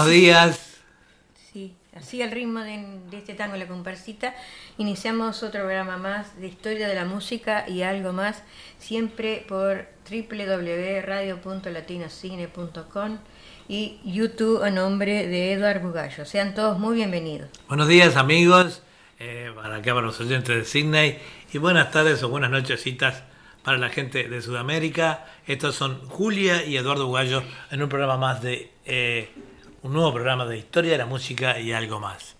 Buenos días. Sí, así al ritmo de, de este tango La Comparsita, iniciamos otro programa más de historia de la música y algo más, siempre por www.radio.latinocine.com y YouTube a nombre de Eduardo Bugallo. Sean todos muy bienvenidos. Buenos días amigos, eh, para acá para los oyentes de Sydney y buenas tardes o buenas nochecitas para la gente de Sudamérica. Estos son Julia y Eduardo Bugallo en un programa más de eh, un nuevo programa de historia de la música y algo más.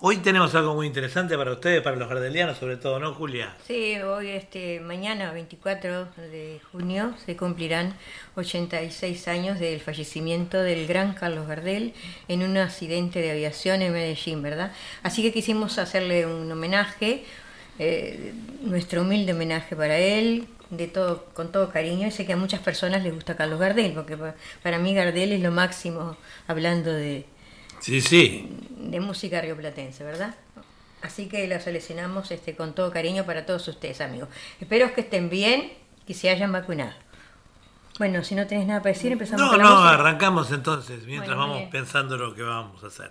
Hoy tenemos algo muy interesante para ustedes, para los gardelianos sobre todo, ¿no, Julia? Sí, hoy, este, mañana, 24 de junio, se cumplirán 86 años del fallecimiento del gran Carlos Gardel en un accidente de aviación en Medellín, ¿verdad? Así que quisimos hacerle un homenaje, eh, nuestro humilde homenaje para él, de todo, con todo cariño. Y sé que a muchas personas les gusta Carlos Gardel, porque para mí Gardel es lo máximo hablando de, Sí, sí. de música rioplatense, ¿verdad? Así que lo seleccionamos este, con todo cariño para todos ustedes, amigos. Espero que estén bien y se hayan vacunado. Bueno, si no tenés nada para decir, empezamos No, con la no, música. arrancamos entonces, mientras Bueno, vamos bien. pensando lo que vamos a hacer.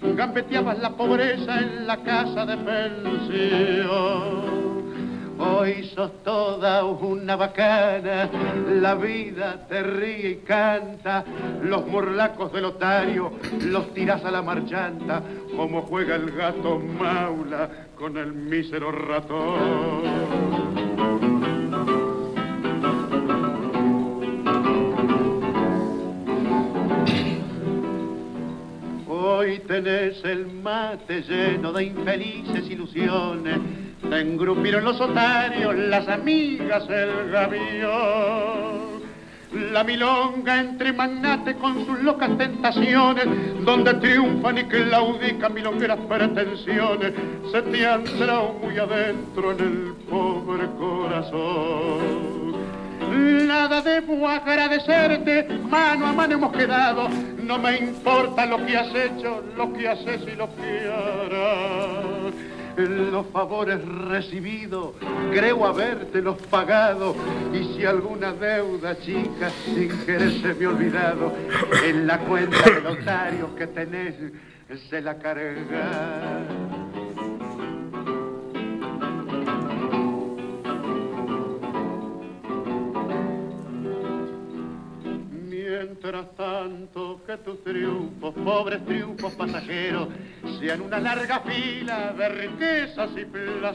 gambeteabas la pobreza en la casa de pensión. Hoy sos toda una bacana, la vida te ríe y canta, los morlacos del otario los tirás a la marchanta, como juega el gato maula con el mísero ratón. Hoy tenés el mate lleno de infelices ilusiones. Te engrupieron los otarios, las amigas, el gavión. La milonga entre magnates con sus locas tentaciones, donde triunfan y claudican milongueras pretensiones, se te han muy adentro en el pobre corazón. Nada debo agradecerte, mano a mano hemos quedado. No me importa lo que has hecho, lo que haces y lo que harás. Los favores recibidos, creo habértelos pagado. Y si alguna deuda chica sin querer se me ha olvidado, en la cuenta del notario que tenés se la carga. Tanto que tus triunfos, pobres triunfos pasajeros, sean una larga fila de riquezas y placer.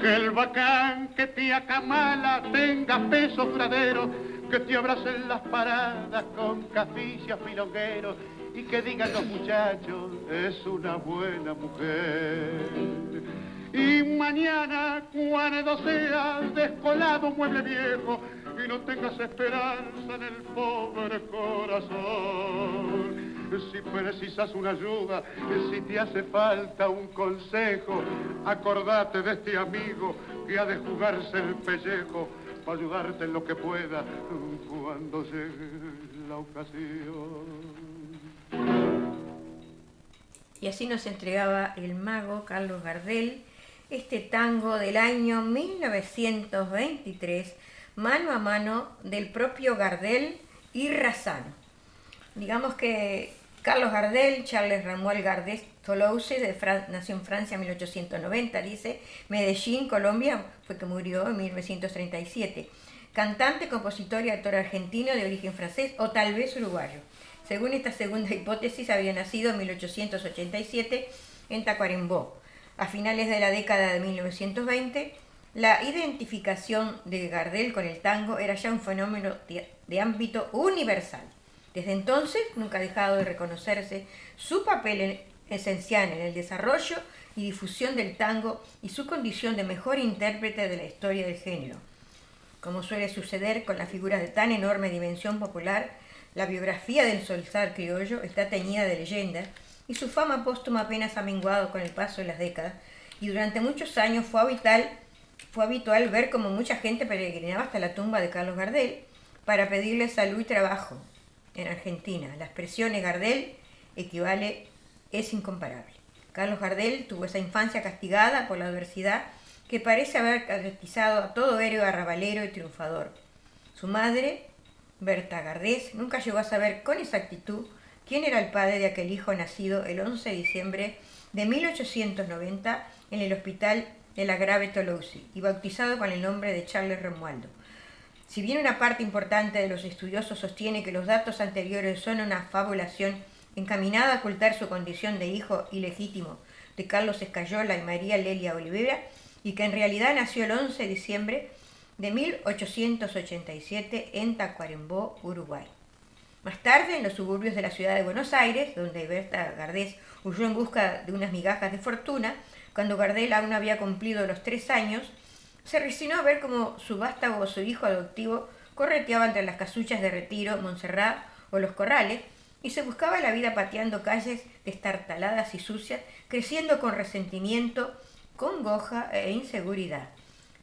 Que el bacán que te acamala tenga peso duradero, que te abracen las paradas con caficias milongueros y que digan los muchachos, es una buena mujer. Y mañana, cuando seas descolado mueble viejo y no tengas esperanza en el pobre corazón, si precisas una ayuda, si te hace falta un consejo, acordate de este amigo que ha de jugarse el pellejo para ayudarte en lo que pueda cuando llegue la ocasión. Y así nos entregaba el mago Carlos Gardel este tango del año 1923, mano a mano del propio Gardel y Razano. Digamos que Carlos Gardel, Charles Ramuel Gardel Toulouse, de Fran- nació en Francia en 1890, dice, Medellín, Colombia, fue que murió en 1937. Cantante, compositor y actor argentino de origen francés o tal vez uruguayo. Según esta segunda hipótesis, había nacido en 1887 en Tacuarembó. A finales de la década de 1920, la identificación de Gardel con el tango era ya un fenómeno de, ámbito universal. Desde entonces nunca ha dejado de reconocerse su papel esencial en el desarrollo y difusión del tango y su condición de mejor intérprete de la historia del género. Como suele suceder con las figuras de tan enorme dimensión popular, la biografía del solzar criollo está teñida de leyendas y su fama póstuma apenas ha menguado con el paso de las décadas y durante muchos años fue habitual, fue habitual ver como mucha gente peregrinaba hasta la tumba de Carlos Gardel para pedirle salud y trabajo. En Argentina, la expresión Gardel equivale, es incomparable. Carlos Gardel tuvo esa infancia castigada por la adversidad que parece haber caracterizado a todo héroe arrabalero y triunfador. Su madre, Berta Gardés, nunca llegó a saber con exactitud quién era el padre de aquel hijo nacido el 11 de diciembre de 1890 en el hospital de la Grave Toulouse y bautizado con el nombre de Charles Romualdo. Si bien una parte importante de los estudiosos sostiene que los datos anteriores son una fabulación encaminada a ocultar su condición de hijo ilegítimo de Carlos Escayola y María Lelia Olivera, y que en realidad nació el 11 de diciembre de 1887 en Tacuarembó, Uruguay. Más tarde, en los suburbios de la ciudad de Buenos Aires, donde Berta Gardés huyó en busca de unas migajas de fortuna, cuando Gardel aún había cumplido los tres años, se resignó a ver cómo su vástago o su hijo adoptivo correteaba entre las casuchas de Retiro, Montserrat o los corrales, y se buscaba la vida pateando calles destartaladas y sucias, creciendo con resentimiento, congoja e inseguridad.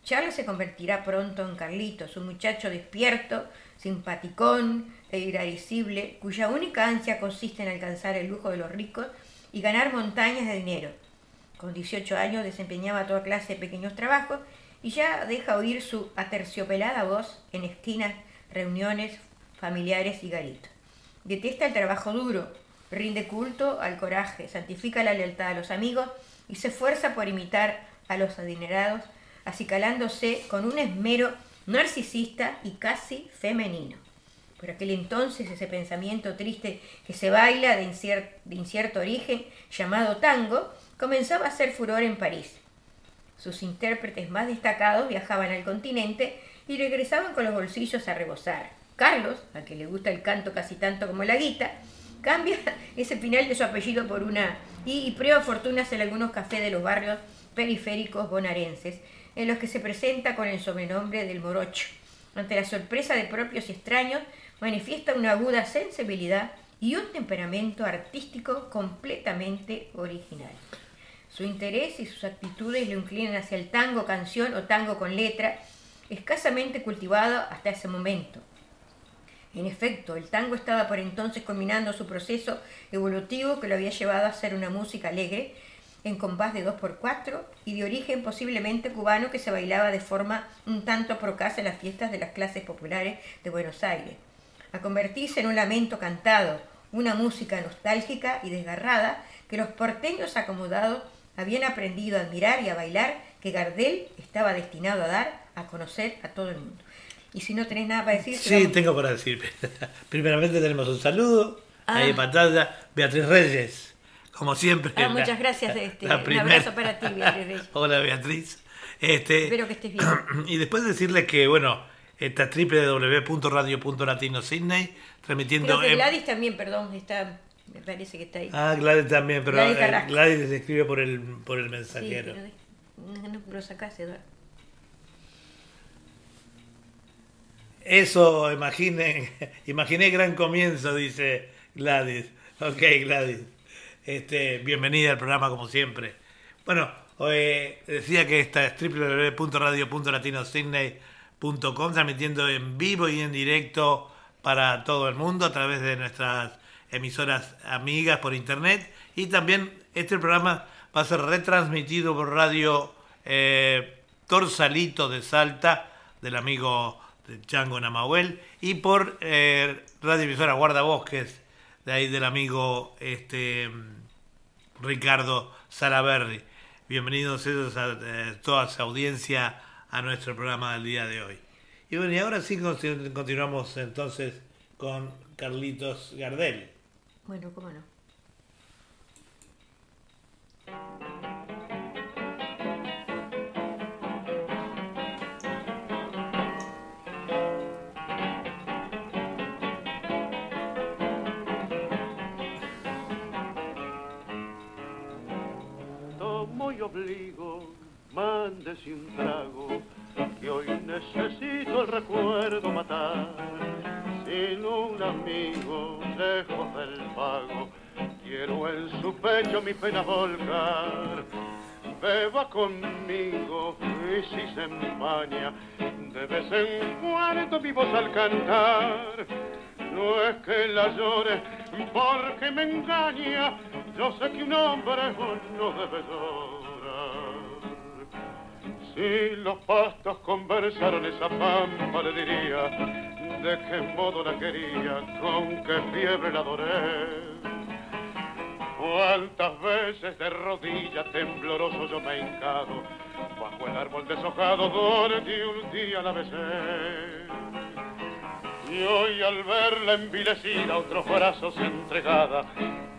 Charles se convertirá pronto en Carlitos, un muchacho despierto, simpaticón e irascible, cuya única ansia consiste en alcanzar el lujo de los ricos y ganar montañas de dinero. Con 18 años desempeñaba toda clase de pequeños trabajos y ya deja oír su aterciopelada voz en esquinas, reuniones familiares y garitos. Detesta el trabajo duro, rinde culto al coraje, santifica la lealtad a los amigos y se esfuerza por imitar a los adinerados, acicalándose con un esmero narcisista y casi femenino. Por aquel entonces ese pensamiento triste que se baila de, incierto origen, llamado tango, comenzaba a hacer furor en París. Sus intérpretes más destacados viajaban al continente y regresaban con los bolsillos a rebosar. Carlos, a que le gusta el canto casi tanto como la guita, cambia ese final de su apellido por una y, prueba fortunas en algunos cafés de los barrios periféricos bonaerenses, en los que se presenta con el sobrenombre del morocho. Ante la sorpresa de propios y extraños, manifiesta una aguda sensibilidad y un temperamento artístico completamente original. Su interés y sus actitudes lo inclinan hacia el tango canción o tango con letra, escasamente cultivado hasta ese momento. En efecto, el tango estaba por entonces combinando su proceso evolutivo que lo había llevado a ser una música alegre, en compás de 2x4 y de origen posiblemente cubano que se bailaba de forma un tanto procaz en las fiestas de las clases populares de Buenos Aires, a convertirse en un lamento cantado, una música nostálgica y desgarrada que los porteños acomodados habían aprendido a admirar y a bailar que Gardel estaba destinado a dar a conocer a todo el mundo. Y si no tenés nada para decir... Sí, tengo para decir. Primeramente tenemos un saludo. Ahí en ah. pantalla, Beatriz Reyes, como siempre. Ah, muchas gracias. Este, Un abrazo para ti, Beatriz. Hola, Beatriz. Este, Espero que estés bien. Y después decirles que, bueno, esta www.radio.latino transmitiendo... Gladys también, perdón, está... Me parece que está ahí. Ah, Gladys también, pero Gladys, eh, Gladys se escribe por el, por el mensajero. Sí, pero no lo sacaste, Eduardo. Eso, imaginen, imaginé gran comienzo, dice Gladys. Ok, Gladys. Este, bienvenida al programa como siempre. Bueno, decía que esta es www.radio.latinosidney.com, transmitiendo en vivo y en directo para todo el mundo a través de nuestras emisoras amigas por internet. Y también este programa va a ser retransmitido por Radio eh, Torsalito de Salta, del amigo de Chango Namahuel, y por eh, Radio Emisora Guardabosques, de ahí del amigo este, Ricardo Salaberry. Bienvenidos ellos a eh, toda su audiencia a nuestro programa del día de hoy. Y bueno, y ahora sí continuamos entonces con Carlitos Gardel. Bueno, cómo no. Obligo, mándese un trago, que hoy necesito el recuerdo matar. Sin un amigo, lejos del pago, quiero en su pecho mi pena volcar. Beba conmigo y si se empaña, de vez en cuando mi voz al cantar. No es que la llore porque me engaña, yo sé que un hombre no debe llorar. Si los pastos conversaron esa pampa le diría de qué modo la quería, con qué fiebre la adoré. Cuántas veces de rodillas tembloroso yo me he hincado bajo el árbol deshojado donde un día la besé. Y hoy al verla envilecida otros brazos entregada,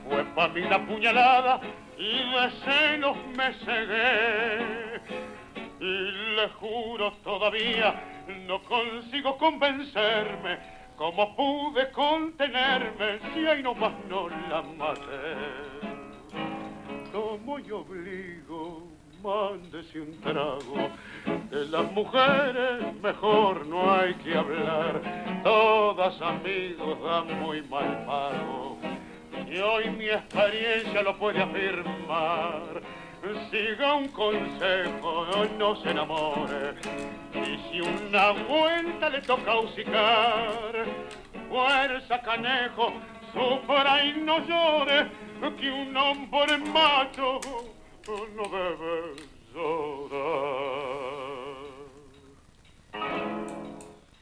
fue pa' mí la puñalada y de celos me cegué. Y le juro todavía, no consigo convencerme cómo pude contenerme si ahí nomás no la maté. Como yo obligo, mándese un trago. De las mujeres mejor no hay que hablar, todas amigos dan muy mal pago. Y hoy mi experiencia lo puede afirmar. Siga un consejo, no se enamore. Y si una vuelta le toca hocicar, fuerza canejo, sufra y no llore, que un hombre macho no debe llorar.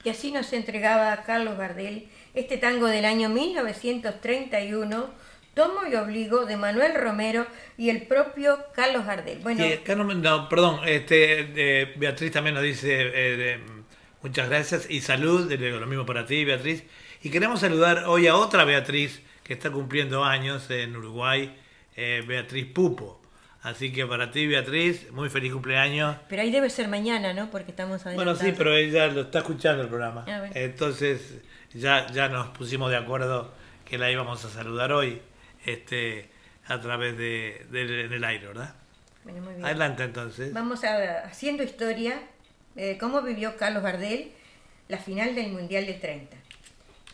Y así nos entregaba Carlos Gardel este tango del año 1931, Tomo y Obligo, de Manuel Romero y el propio Carlos Gardel. Bueno, Sí, acá no perdón, este, eh, Beatriz también nos dice eh, muchas gracias y salud, lo mismo para ti, Beatriz. Y queremos saludar hoy a otra Beatriz que está cumpliendo años en Uruguay, eh, Beatriz Pupo. Así que para ti, Beatriz, muy feliz cumpleaños. pero ahí debe ser mañana, ¿no? Porque estamos Bueno, sí, pero ella lo está escuchando el programa. Ah. Entonces ya, ya nos pusimos de acuerdo que la íbamos a saludar hoy este, a través de, de- en el aire, ¿verdad? Bueno, muy bien. Adelante entonces. Vamos a, haciendo historia de cómo vivió Carlos Gardel la final del Mundial de 30.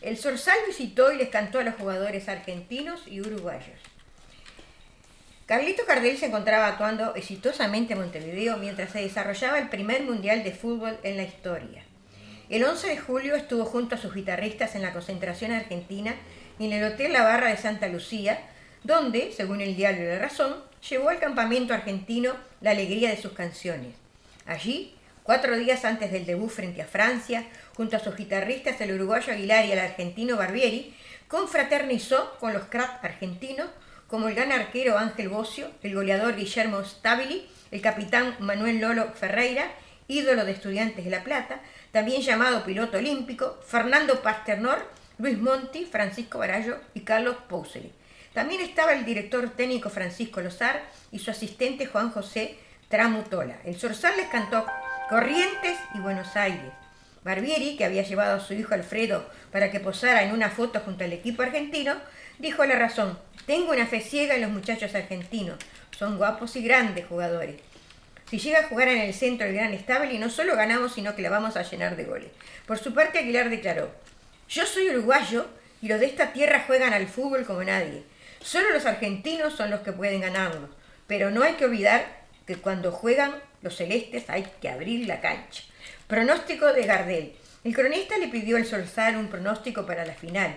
El Sorsal visitó y les cantó a los jugadores argentinos y uruguayos. Carlito Gardel se encontraba actuando exitosamente en Montevideo mientras se desarrollaba el primer Mundial de Fútbol en la historia. El 11 de julio estuvo junto a sus guitarristas en la concentración argentina y en el Hotel La Barra de Santa Lucía, donde, según el diario La Razón, llevó al campamento argentino la alegría de sus canciones. Allí, cuatro días antes del debut frente a Francia, junto a sus guitarristas el uruguayo Aguilar y el argentino Barbieri, confraternizó con los cracks argentinos como el gran arquero Ángel Bocio, el goleador Guillermo Stabili, el capitán Manuel Lolo Ferreira, ídolo de Estudiantes de La Plata, también llamado piloto olímpico, Fernando Pasternor, Luis Monti, Francisco Barallo y Carlos Pouseli. También estaba el director técnico Francisco Lozar y su asistente Juan José Tramutola. El Sorsal les cantó Corrientes y Buenos Aires. Barbieri, que había llevado a su hijo Alfredo para que posara en una foto junto al equipo argentino, dijo la razón, tengo una fe ciega en los muchachos argentinos, son guapos y grandes jugadores. Si llega a jugar en el centro el gran Stabile, no solo ganamos, sino que la vamos a llenar de goles. Por su parte, Aguilar declaró, yo soy uruguayo y los de esta tierra juegan al fútbol como nadie. Solo los argentinos son los que pueden ganarlo. Pero no hay que olvidar que cuando juegan los celestes hay que abrir la cancha. Pronóstico de Gardel. El cronista le pidió al Solzar un pronóstico para la final.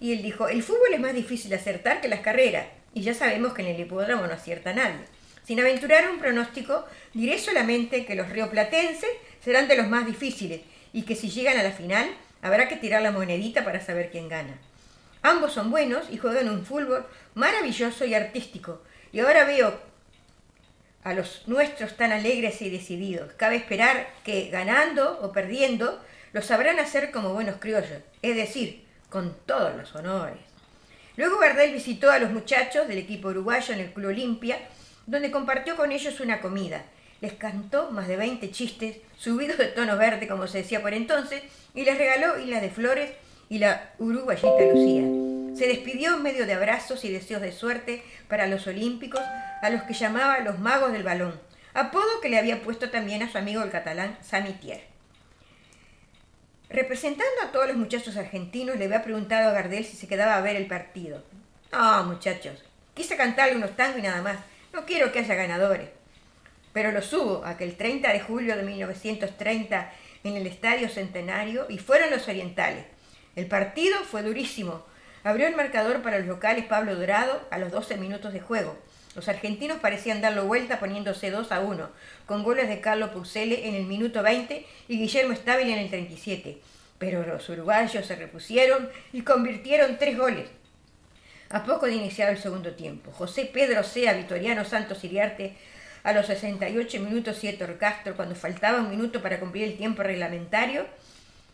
Y él dijo, el fútbol es más difícil acertar que las carreras. Y ya sabemos que en el hipódromo no acierta nadie. Sin aventurar un pronóstico, diré solamente que los rioplatenses serán de los más difíciles y que si llegan a la final habrá que tirar la monedita para saber quién gana. Ambos son buenos y juegan un fútbol maravilloso y artístico. Y ahora veo a los nuestros tan alegres y decididos. Cabe esperar que, ganando o perdiendo, lo sabrán hacer como buenos criollos, es decir, con todos los honores. Luego Gardel visitó a los muchachos del equipo uruguayo en el Club Olimpia, donde compartió con ellos una comida. Les cantó más de 20 chistes, subidos de tono verde, como se decía por entonces, y les regaló islas de flores y la uruguayita Lucía. Se despidió en medio de abrazos y deseos de suerte para los olímpicos a los que llamaba los magos del balón, apodo que le había puesto también a su amigo el catalán Samitier. Representando a todos los muchachos argentinos, le había preguntado a Gardel si se quedaba a ver el partido. No, muchachos, quise cantarle unos tangos y nada más. No quiero que haya ganadores. Pero lo subo aquel 30 de julio de 1930 en el Estadio Centenario y fueron los orientales. El partido fue durísimo. Abrió el marcador para los locales Pablo Dorado a los 12 minutos de juego. Los argentinos parecían darlo vuelta poniéndose 2 a 1, con goles de Carlos Pucelle en el minuto 20 y Guillermo Stabile en el 37. Pero los uruguayos se repusieron y convirtieron tres goles. A poco de iniciar el segundo tiempo, José Pedro Sea, Vitoriano Santos Iriarte, a los 68 minutos y Héctor Castro, cuando faltaba un minuto para cumplir el tiempo reglamentario.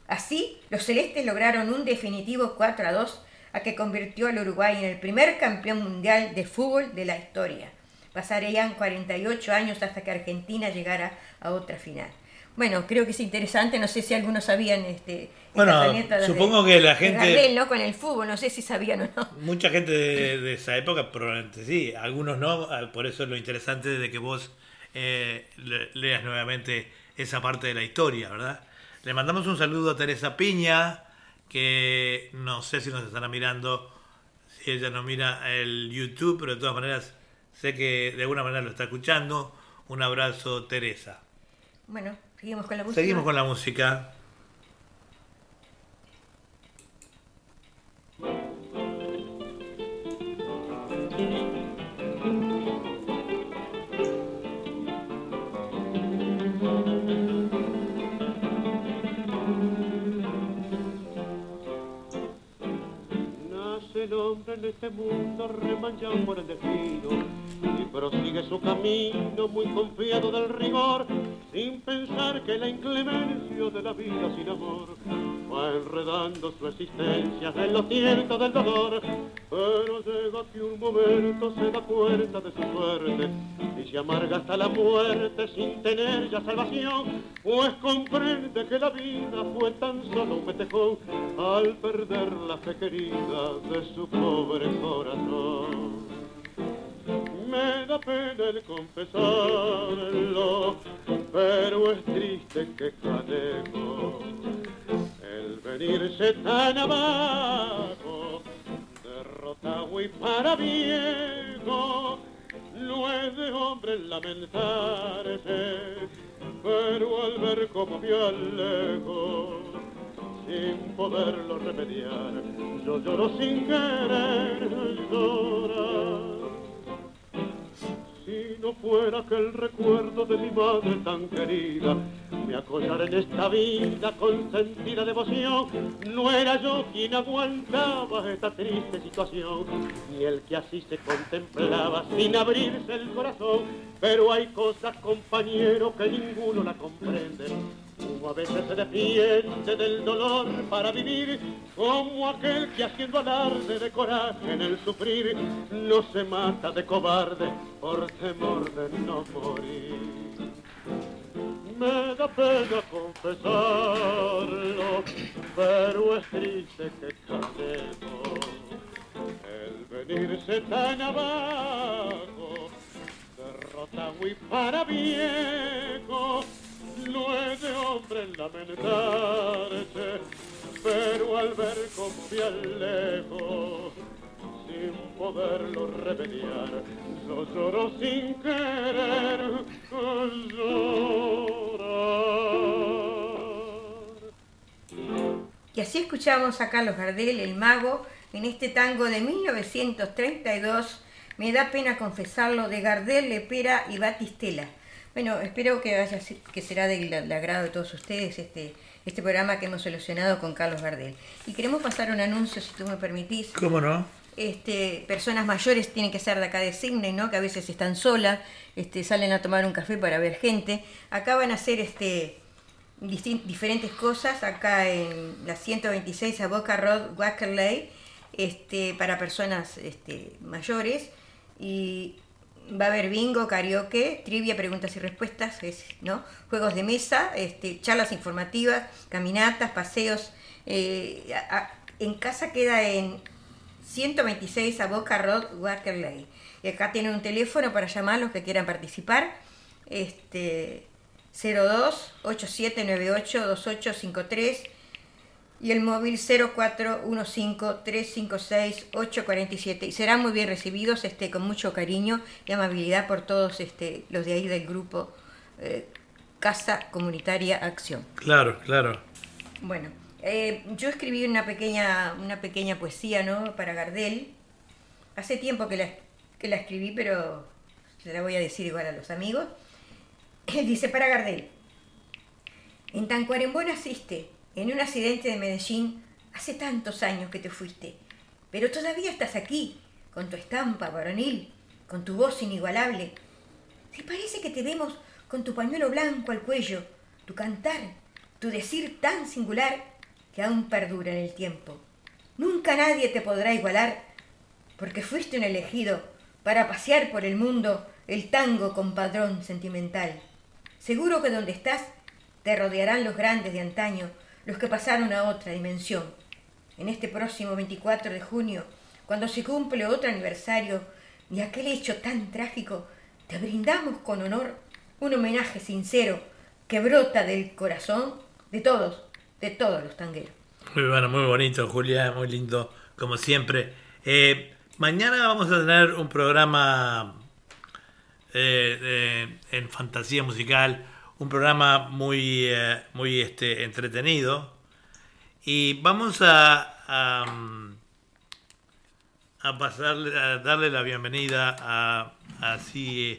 Así, los celestes lograron un definitivo 4 a 2 a que convirtió al Uruguay en el primer campeón mundial de fútbol de la historia. Pasarían 48 años hasta que Argentina llegara a otra final. Bueno, creo que es interesante, no sé si algunos sabían este bueno, supongo que la gente ¿no? con el fútbol, no sé si sabían o no. Mucha gente de, esa época probablemente sí, algunos no, ah, por eso es lo interesante de que vos eh, leas nuevamente esa parte de la historia, ¿verdad? Le mandamos un saludo a Teresa Piña, que no sé si nos estará mirando, si ella no mira el YouTube, pero de todas maneras sé que de alguna manera lo está escuchando. Un abrazo, Teresa. Bueno, seguimos con la música. Seguimos con la música. Este mundo remanchado por el destino y prosigue su camino muy confiado del rigor sin pensar que la inclemencia de la vida sin amor va enredando su existencia en lo cierto del dolor. Pero llega que un momento se da cuenta de su suerte y se amarga hasta la muerte sin tener ya salvación pues comprende que la vida fue tan solo un metejón al perder la fe querida de su pobre corazón. Me da pena el confesarlo, pero es triste que cadejo el venirse tan abajo, derrotado y para viejo, no es de hombre lamentarse, pero al ver como me alejo, sin poderlo remediar. Yo lloro sin querer llorar. Si no fuera que el recuerdo de mi madre tan querida me acollara en esta vida con sentida devoción, no era yo quien aguantaba esta triste situación, ni el que así se contemplaba sin abrirse el corazón. Pero hay cosas, compañero, que ninguno la comprende como a veces se defiende del dolor para vivir, como aquel que haciendo alarde de coraje en el sufrir, no se mata de cobarde por temor de no morir. Me da pena confesarlo, pero es triste que caemos el venirse tan abajo, derrotado y para viejo no es de hombre lamentarse, pero al ver con piel lejos, sin poderlo remediar, lo lloro sin querer llorar. Y así escuchamos a Carlos Gardel, el mago, en este tango de 1932, me da pena confesarlo, de Gardel, Lepera y Batistela. Bueno, espero que, vaya, que será del, agrado de todos ustedes este, este programa que hemos solucionado con Carlos Gardel. Y queremos pasar un anuncio, si tú me permitís. ¿Cómo no? Este, personas mayores tienen que ser de acá de Sydney, ¿no? que a veces están solas, este, salen a tomar un café para ver gente. Acá van a hacer este, diferentes cosas, acá en la 126 a Boca Road, Wackerley, este, para personas este, mayores. Y va a haber bingo, karaoke, trivia, preguntas y respuestas, ¿no? juegos de mesa, este, charlas informativas, caminatas, paseos. Eh, en casa queda en 126 a Boca Road, Walker Lane. Y acá tienen un teléfono para llamar los que quieran participar. Este 02 8798 2853 y el móvil 0415 356 847 y serán muy bien recibidos este con mucho cariño y amabilidad por todos este los de ahí del grupo eh, Casa Comunitaria Acción. Claro, claro. Bueno, eh, yo escribí una pequeña, una pequeña poesía ¿no? para Gardel. Hace tiempo que la, que la escribí, pero se la voy a decir igual a los amigos. Dice para Gardel. En Tancuarembó naciste, en un accidente de Medellín, hace tantos años que te fuiste. Pero todavía estás aquí, con tu estampa varonil, con tu voz inigualable. Si parece que te vemos con tu pañuelo blanco al cuello, tu cantar, tu decir tan singular que aún perdura en el tiempo. Nunca nadie te podrá igualar, porque fuiste un elegido para pasear por el mundo el tango con padrón sentimental. Seguro que donde estás te rodearán los grandes de antaño, los que pasaron a otra dimensión. En este próximo 24 de junio, cuando se cumple otro aniversario de aquel hecho tan trágico, te brindamos con honor un homenaje sincero que brota del corazón de todos, de todos los tangueros. Muy bueno, muy bonito, Julia, muy lindo, como siempre. Eh, mañana vamos a tener un programa eh, en fantasía musical, un programa muy, eh, muy este, entretenido. Y vamos a, a, pasarle, a darle la bienvenida a, así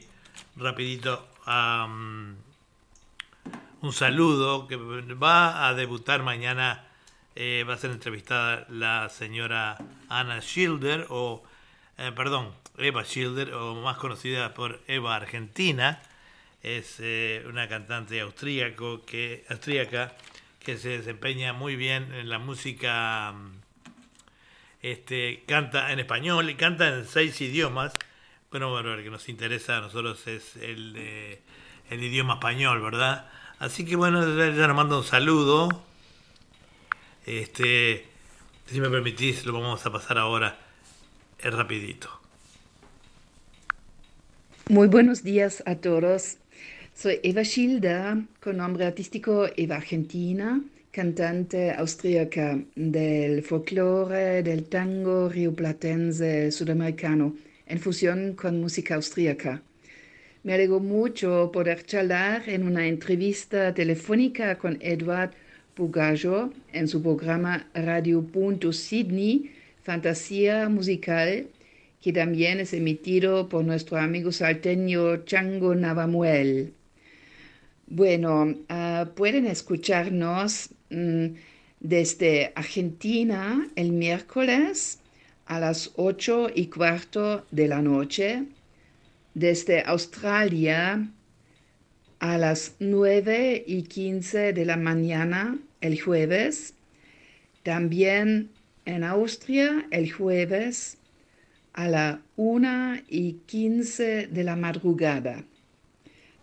rapidito a um, un saludo que va a debutar mañana. eh, va a ser entrevistada la señora Anna Schilder, o eh, perdón, Eva Schilder, o más conocida por Eva Argentina. Es eh, una cantante austríaco que, austríaca que se desempeña muy bien en la música. mm, Este, canta en español y canta en seis idiomas. Bueno, bueno, el que nos interesa a nosotros es el, el idioma español, ¿verdad? Así que bueno, ya nos manda un saludo. Este, si me permitís, lo vamos a pasar ahora eh, rapidito. Muy buenos días a todos. Soy Eva Schilder, con nombre artístico Eva Argentina, cantante austríaca del folclore del tango rioplatense sudamericano en fusión con música austríaca. Me alegro mucho poder charlar en una entrevista telefónica con Edward Bugallo en su programa Radio Punto Sydney, Fantasía Musical, que también es emitido por nuestro amigo salteño Chango Navamuel. Bueno, ah, pueden escucharnos mm, desde Argentina el miércoles a las 8 y cuarto de la noche, desde Australia a las 9 y 15 de la mañana el jueves, también en Austria el jueves a la 1 y 15 de la madrugada.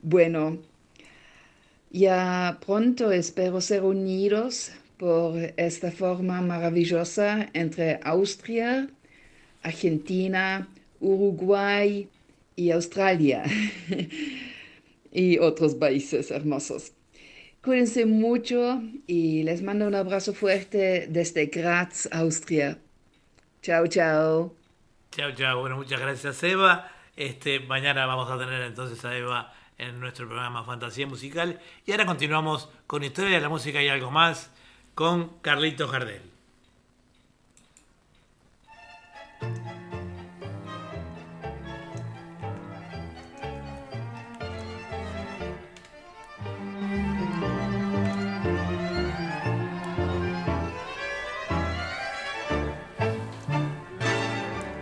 Bueno, ya pronto espero ser unidos por esta forma maravillosa entre Austria, Argentina, Uruguay y Australia y otros países hermosos. Cuídense mucho y les mando un abrazo fuerte desde Graz, Austria. Chao, chao. Chao, chao. Bueno, muchas gracias, Eva. Este, mañana vamos a tener entonces a Eva en nuestro programa Fantasía Musical. Y ahora continuamos con Historia de la Música y algo más con Carlitos Gardel.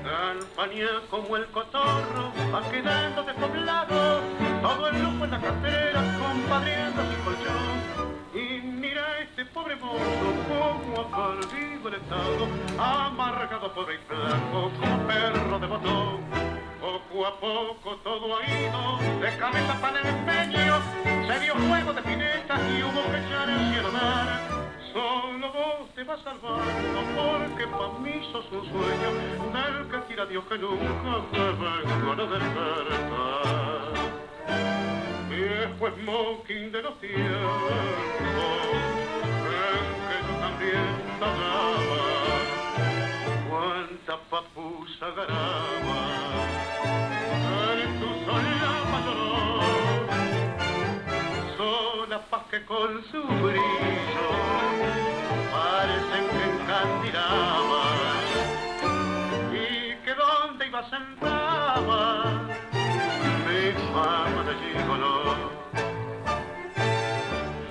Campaña como el cotorro va quedando despoblado, todo el lujo en la cartera, compadriendo sin colchón. Y mira este pobre mozo como ha perdido el estado, amargado pobre y flaco como perro de botón. Poco a poco todo ha ido de cabeza para el empeño, se dio juego de pinetas y hubo que echar el cielo mar. Solo vos te vas salvando porque pa' mí sos un sueño del que quiera Dios que nunca me vengo a despertar. Viejo smoking de los tiempos en que yo también pagaba cuánta papusa garaba en tu sola paz que con su brillo parecen que encandilaba y que donde iba sentaba fama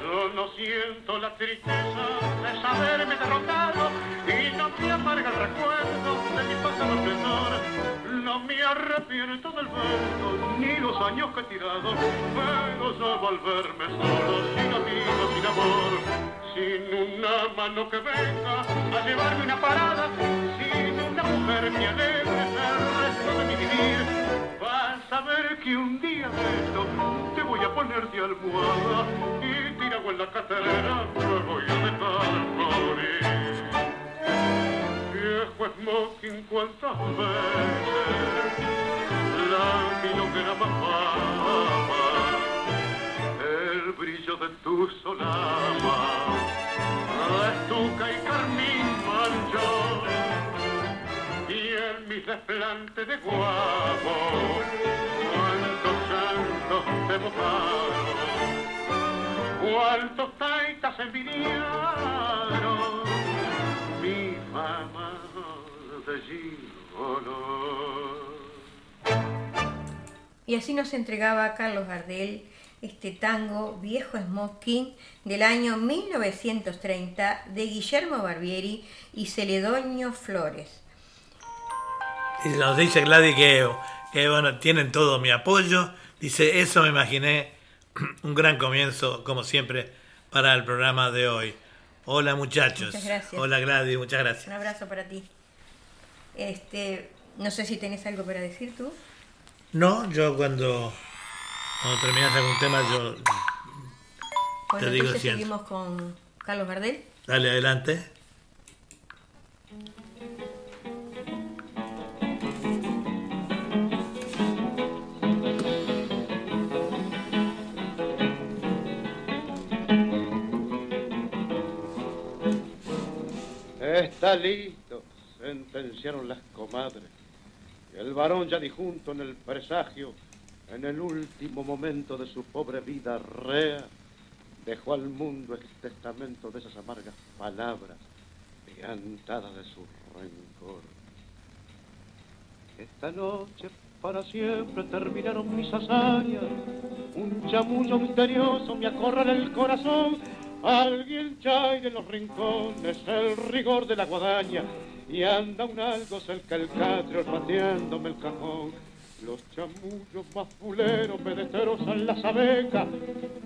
yo no siento la tristeza de saberme derrotado y no me amarga el recuerdo de mi pasado esplendor. No me arrepiento del verso ni los años que he tirado, pero yo volverme solo, sin amigos, sin amor, sin una mano que venga a llevarme una parada, sin una mujer que alegre el resto de mi vivir. Ver que un día de esto te voy a poner de almohada y tirado en la cartera me voy a dejar morir. Viejo smoking, cuántas veces la milonguera bajaba el brillo de tu solama, estuca y carmín manchó y en mis desplantes de guapo santos te mojaron cuántos taitas envidiaron mi fama de gigolo Y así nos entregaba Carlos Gardel este tango Viejo Smoking del año 1930 de Guillermo Barbieri y Celedonio Flores. Y nos dice Gladys que, que, bueno, tienen todo mi apoyo. Dice, eso me imaginé un gran comienzo, como siempre, para el programa de hoy. Hola muchachos. Muchas gracias. Hola Gladys, muchas Un gracias. abrazo para ti. Este, no sé si tenés algo para decir tú. No, yo cuando, cuando terminas algún tema, yo Bueno, Te digo siempre. seguimos con Carlos Gardel. dale adelante. Está listo, sentenciaron las comadres. Y el varón ya dijunto en el presagio, en el último momento de su pobre vida rea, dejó al mundo el testamento de esas amargas palabras, piantadas de su rencor. Esta noche para siempre terminaron mis hazañas, un chamullo misterioso me acorrala el corazón, alguien chaire en los rincones el rigor de la guadaña, y anda un algo cerca el catrio pateándome el cajón. Los chamullos más fuleros me destrozan las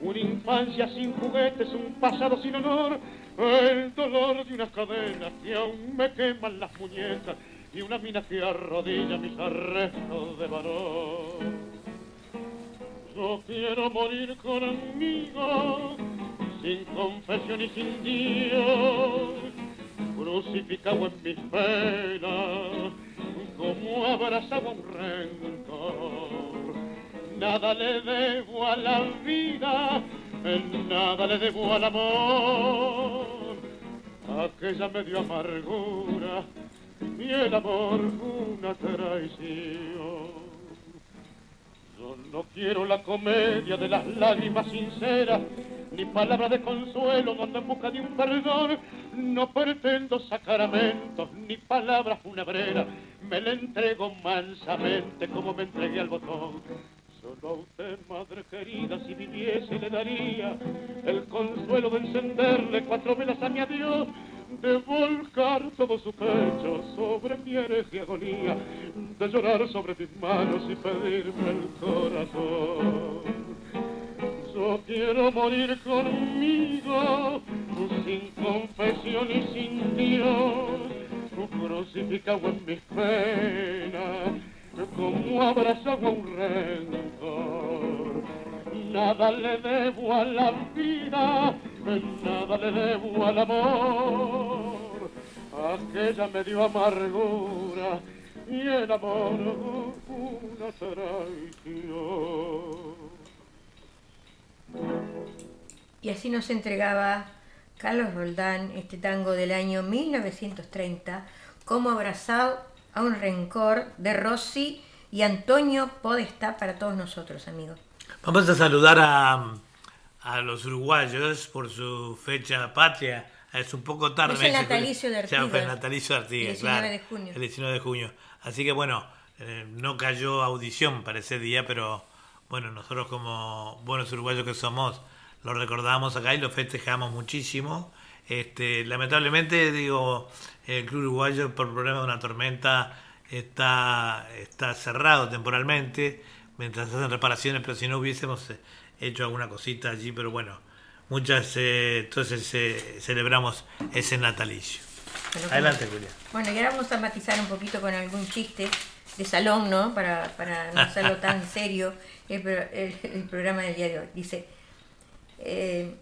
una infancia sin juguetes, un pasado sin honor, el dolor de unas cadenas que aún me queman las muñecas y una mina que arrodilla mis arrestos de varón. Yo quiero morir conmigo, sin confesión y sin Dios, crucificado en mis penas, como abrazado a un rencor. Nada le debo a la vida, nada le debo al amor. Aquella me dio amargura y el amor una traición. No quiero la comedia de las lágrimas sinceras, ni palabras de consuelo donde en busca de un perdón. No pretendo sacramentos ni palabras funebreras, me le entrego mansamente como me entregué al botón. Solo a usted, madre querida, si viviese le daría el consuelo de encenderle cuatro velas a mi adiós, de volcar todo su pecho sobre mi hereje agonía, de llorar sobre mis manos y pedirme el corazón. Yo quiero morir conmigo, sin confesión y sin Dios, crucificado en mis penas, como abrazado a un rencor. Nada le debo a la vida, nada le debo al amor, aquella me dio amargura y el amor una traición. Y así nos entregaba Carlos Roldán este tango del año 1930 como abrazado a un rencor de Rossi y Antonio Podestá para todos nosotros, amigos. Vamos a saludar a, a los uruguayos por su fecha patria. Es un poco tarde. Es el natalicio de Artigas. el natalicio de Artigas, El 19 claro. de junio. El 19 de junio. Así que bueno, eh, no cayó audición para ese día, pero bueno, nosotros como buenos uruguayos que somos, lo recordamos acá y lo festejamos muchísimo. Este, lamentablemente, digo, el Club Uruguayo por problema de una tormenta está, está cerrado temporalmente mientras hacen reparaciones, pero si no hubiésemos eh, hecho alguna cosita allí, pero bueno, muchas, eh, entonces eh, celebramos ese natalicio. Adelante, Julia. Bueno, y ahora vamos a matizar un poquito con algún chiste de salón, ¿no? Para, para no hacerlo tan serio el, pro- el- el programa del día de hoy. Dice, eh,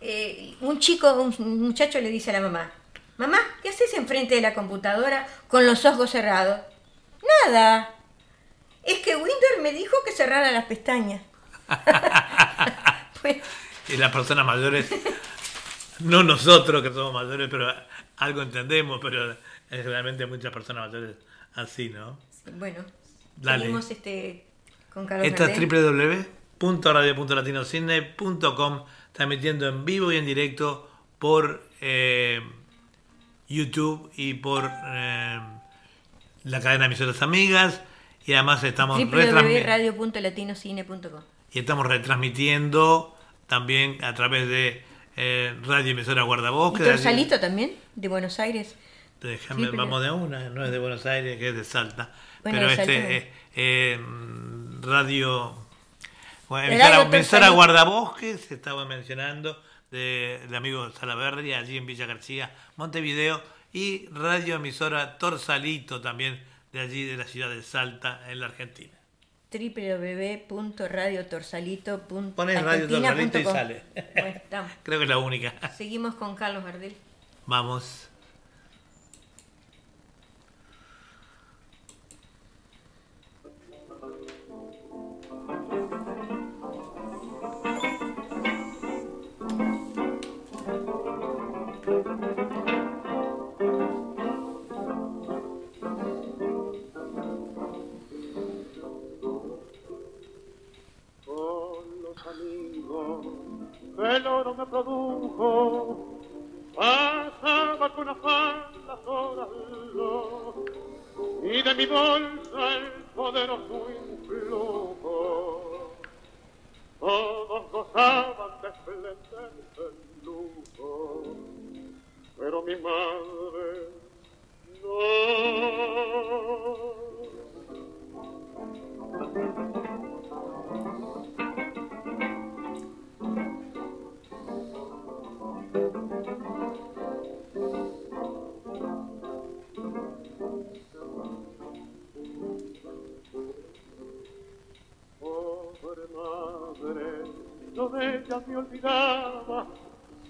eh, un chico, un muchacho le dice a la mamá, mamá, ¿qué haces enfrente de la computadora con los ojos cerrados? Nada. Es que Winder me dijo que cerrara las pestañas. Y las personas mayores, no nosotros que somos mayores, pero algo entendemos, pero realmente muchas personas mayores así, ¿no? bueno, Dale. seguimos este, con Carlos Esta es Gardel. www.radio.latinocidney.com, transmitiendo en vivo y en directo por eh, YouTube y por eh, la cadena de emisoras amigas. Y además estamos, www.radio.latinocine.com y estamos retransmitiendo también a través de eh, Radio Emisora ¿Y Guardabosque. de allí- Torsalito también? De Buenos Aires. Déjame, Sí, vamos de una, no es de Buenos Aires, que es de Salta. Bueno, pero de este eh, eh, radio, bueno, emisora, emisora. Guardabosques, se estaba mencionando, de- del amigo Salaverri, allí en Villa García, Montevideo, y radio emisora Torsalito también, de allí de la ciudad de Salta, en la Argentina. www.radiotorsalito.com Pones Radio Torsalito y sale. Bueno. Creo que es la única. Seguimos con Carlos Gardel. Vamos. El oro me produjo. Pasaba con afán las horas y de mi bolsa el poderoso influjo. Todos gozaban de esplendente lujo, pero mi madre no. Pobre madre, yo de ella me olvidaba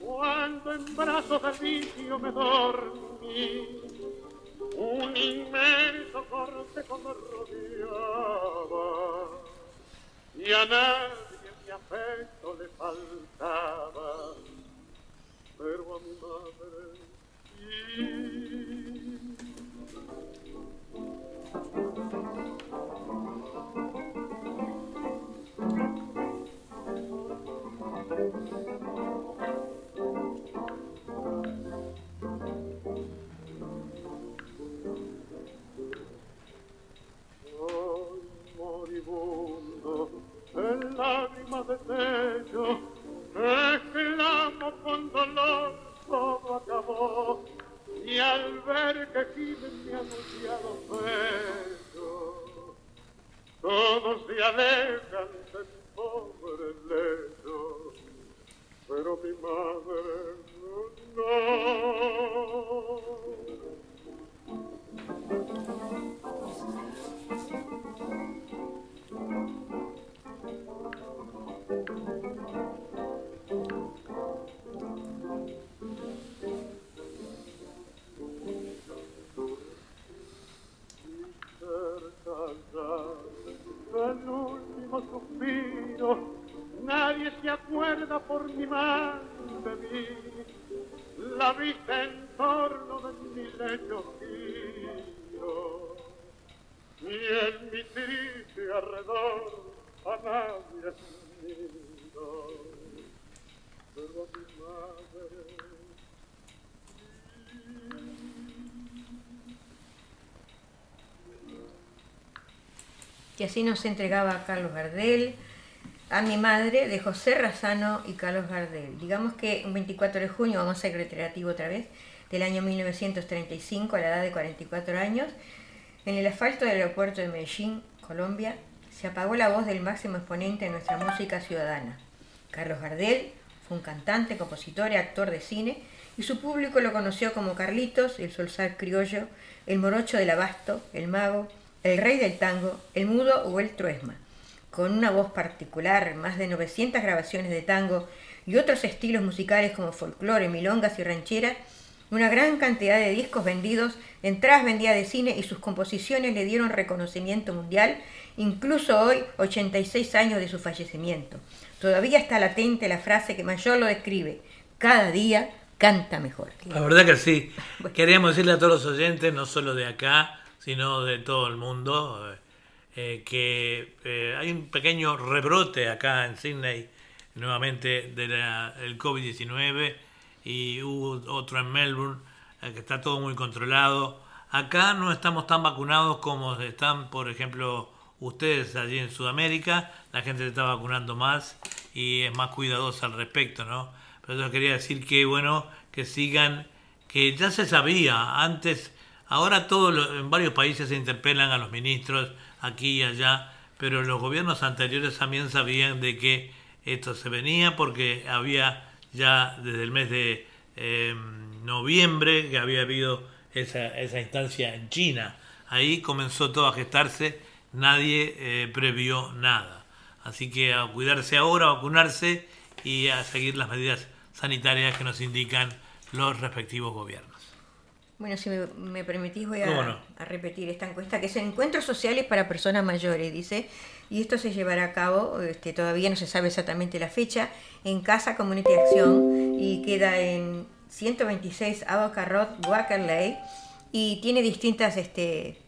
cuando en brazos del vicio me dormí. Un inmenso cortejo me rodeaba y a nadie mi afecto le faltaba, pero a mi madre sí. Soy moribundo, y al ver que Jimen me anunciado pecho, todos se alejan del pobre lecho, pero mi madre no. Thank you el último suspiro, nadie se acuerda por mi mal de mí, la vista en torno de mi lecho giro, y en mi triste alrededor a nadie es pero a mi madre Y así nos entregaba Carlos Gardel a mi madre de José Razano y Carlos Gardel. Digamos que un 24 de junio, vamos a ser reiterativo otra vez, del año 1935, a la edad de 44 años, en el asfalto del aeropuerto de Medellín, Colombia, se apagó la voz del máximo exponente de nuestra música ciudadana. Carlos Gardel fue un cantante, compositor y actor de cine, y su público lo conoció como Carlitos, el solsar criollo, el morocho del abasto, el mago, el rey del tango, el mudo o el truesma. Con una voz particular, más de 900 grabaciones de tango y otros estilos musicales como folclore, milongas y rancheras, una gran cantidad de discos vendidos, entradas vendidas de cine y sus composiciones le dieron reconocimiento mundial, incluso hoy, 86 años de su fallecimiento. Todavía está latente la frase que mayor lo describe, cada día canta mejor. La verdad que sí. Queríamos decirle a todos los oyentes, no solo de acá, sino de todo el mundo, eh, que eh, hay un pequeño rebrote acá en Sydney nuevamente del COVID-19 y hubo otro en Melbourne, eh, que está todo muy controlado. Acá no estamos tan vacunados como están, por ejemplo, ustedes allí en Sudamérica. La gente se está vacunando más y es más cuidadosa al respecto, ¿no? Pero yo quería decir que, bueno, que sigan, que ya se sabía antes Ahora todos en varios países se interpelan a los ministros aquí y allá, pero los gobiernos anteriores también sabían de que esto se venía porque había ya desde el mes de em, noviembre que había habido esa, instancia en China. Ahí comenzó todo a gestarse, nadie eh, previó nada. Así que a cuidarse ahora, a vacunarse y a seguir las medidas sanitarias que nos indican los respectivos gobiernos. Bueno, si me, permitís voy a, repetir esta encuesta, que es Encuentros Sociales para Personas Mayores, dice, y esto se llevará a cabo, este, todavía no se sabe exactamente la fecha, en Casa Community Acción, y queda en 126 Avoca Road, Walker y tiene distintos este,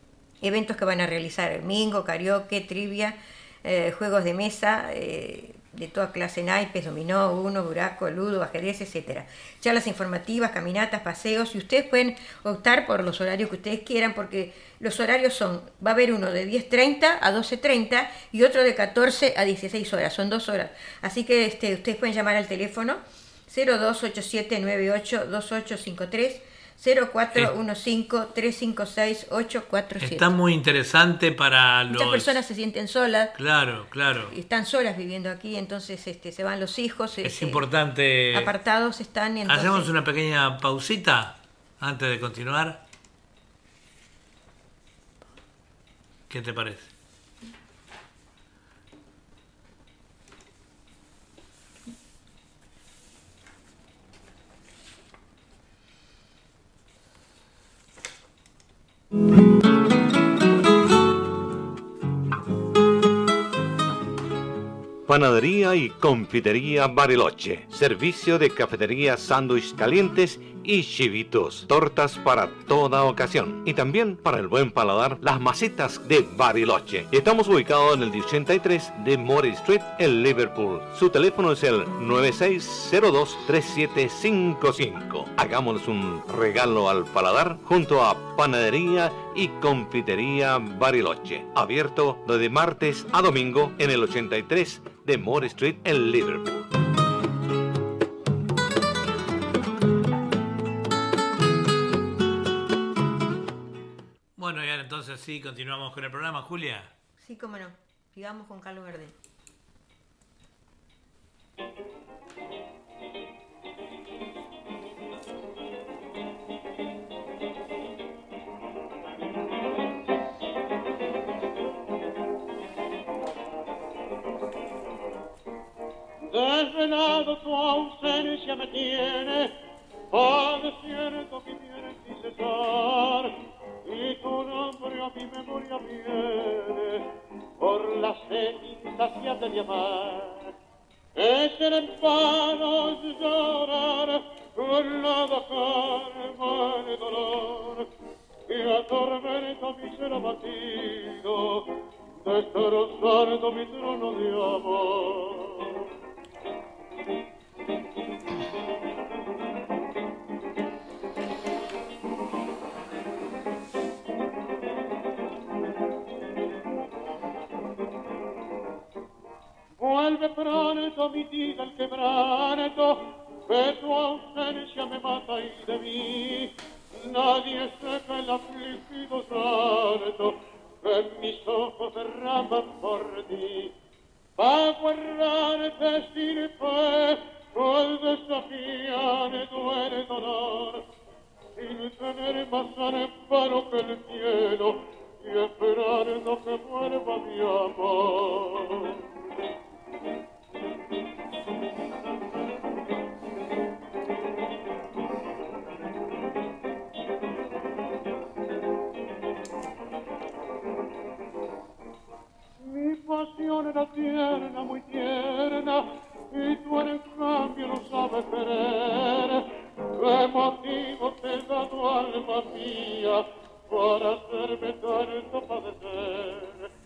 eventos que van a realizar, bingo, karaoke, trivia, eh, juegos de mesa, eh, de toda clase, naipes, dominó, uno, buraco, ludo, ajedrez, etcétera. Charlas informativas, caminatas, paseos, y ustedes pueden optar por los horarios que ustedes quieran, porque los horarios son, va a haber uno de 10.30 a 12.30 y otro de 14 a 16 horas, son dos horas. Así que este, ustedes pueden llamar al teléfono 0287 98 2853 0415-356-847. Está muy interesante para los... Muchas personas se sienten solas. Claro, claro. Están solas viviendo aquí, entonces este, se van los hijos. Es este, importante... Apartados están... Entonces... Hacemos una pequeña pausita antes de continuar. ¿Qué te parece? Panadería y confitería Bariloche. Servicio de cafetería, sándwich calientes y chivitos. Tortas para toda ocasión. Y también para el buen paladar, las masitas de Bariloche. Estamos ubicados en el 83 de Mori Street en Liverpool. Su teléfono es el 9602-3755. Hagámonos un regalo al paladar junto a Panadería y Confitería Bariloche. Abierto desde martes a domingo en el 83 de Moore Street en Liverpool. Sí, continuamos con el programa, Julia. Sí, cómo no. Sigamos con Carlos Verde. Desvelado tu ausencia me tiene, cierto que tienes sin cesar, y tu nombre a mi memoria viene por la sed de amar. es el enfado llorar con la calma el dolor y atormenta mi ser abatido destrozando mi trono de amor Vuelve pronto mi vida el quebranto, que tu ausencia me mata y de mí nadie sepa el afligido santo que mis ojos derraman por ti. Pago errarte sin fe, con desafiar duele dolor, sin tener más amparo que el cielo y esperando que vuelva mi amor. Era tierna, muy tierna, y tú en cambio no sabes querer. ¿Qué motivo te da tu alma mía para hacerme tanto padecer?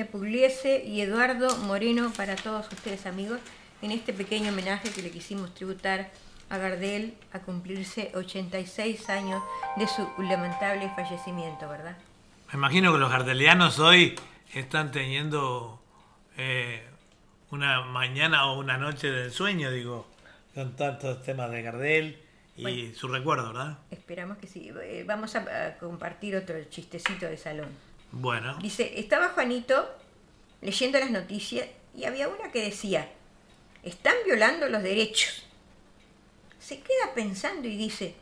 de Pugliese y Eduardo Moreno para todos ustedes amigos en este pequeño homenaje que le quisimos tributar a Gardel a cumplirse 86 años de su lamentable fallecimiento, ¿verdad? Me imagino que los gardelianos hoy están teniendo eh, una mañana o una noche de sueño, digo, con tantos temas de Gardel y Bueno. su recuerdo, ¿verdad? Esperamos que sí. Eh, Vamos a compartir otro chistecito de salón. Bueno, Dice, estaba Juanito leyendo las noticias y había una que decía, están violando los derechos. Se queda pensando y dice,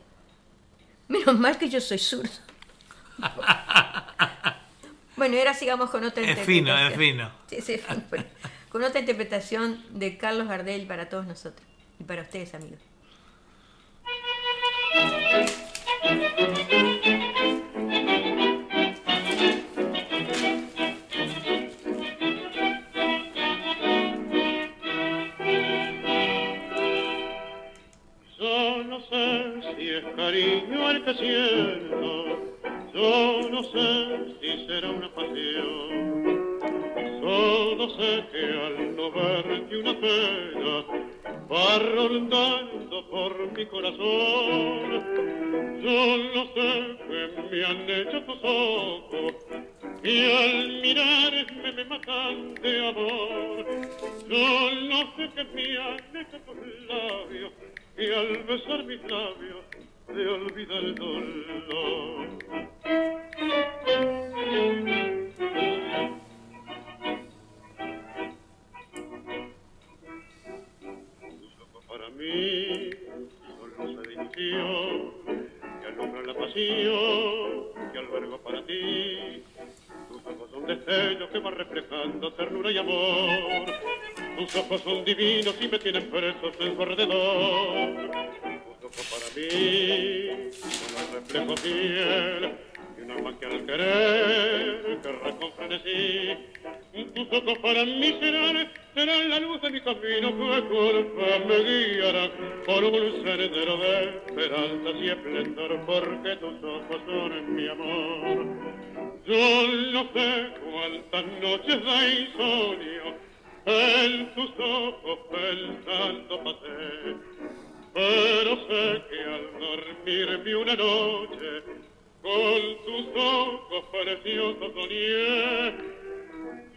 menos mal que yo soy zurdo. bueno, y ahora sigamos con otra es interpretación. fino, es fino. Sí, sí, es fino. Bueno, con otra interpretación de Carlos Gardel para todos nosotros y para ustedes, amigos. Es cariño el que siento, yo no sé si será una pasión. Solo sé que al no verte una pena va rondando por mi corazón. Yo no sé qué me han hecho tus ojos y al mirarme me matan de amor. Yo no sé qué me han hecho tus labios y al besar mis labios te olvida el dolor. Tus ojos para mí son de ilusión que alumbran la pasión que albergo para ti. Tus ojos son destellos que van reflejando ternura y amor. Tus ojos son divinos y me tienen presos en su alrededor. Mí son el reflejo fiel de un alma que al querer querrá con. Tus ojos para mí serán, serán la luz de mi camino que con fe me guiará por un sendero de esperanza y esplendor porque tus ojos son mi amor. Yo no sé cuántas noches de insomnio en tus ojos pensando pasé, pero sé que al dormirme una noche con tus ojos preciosos soñé.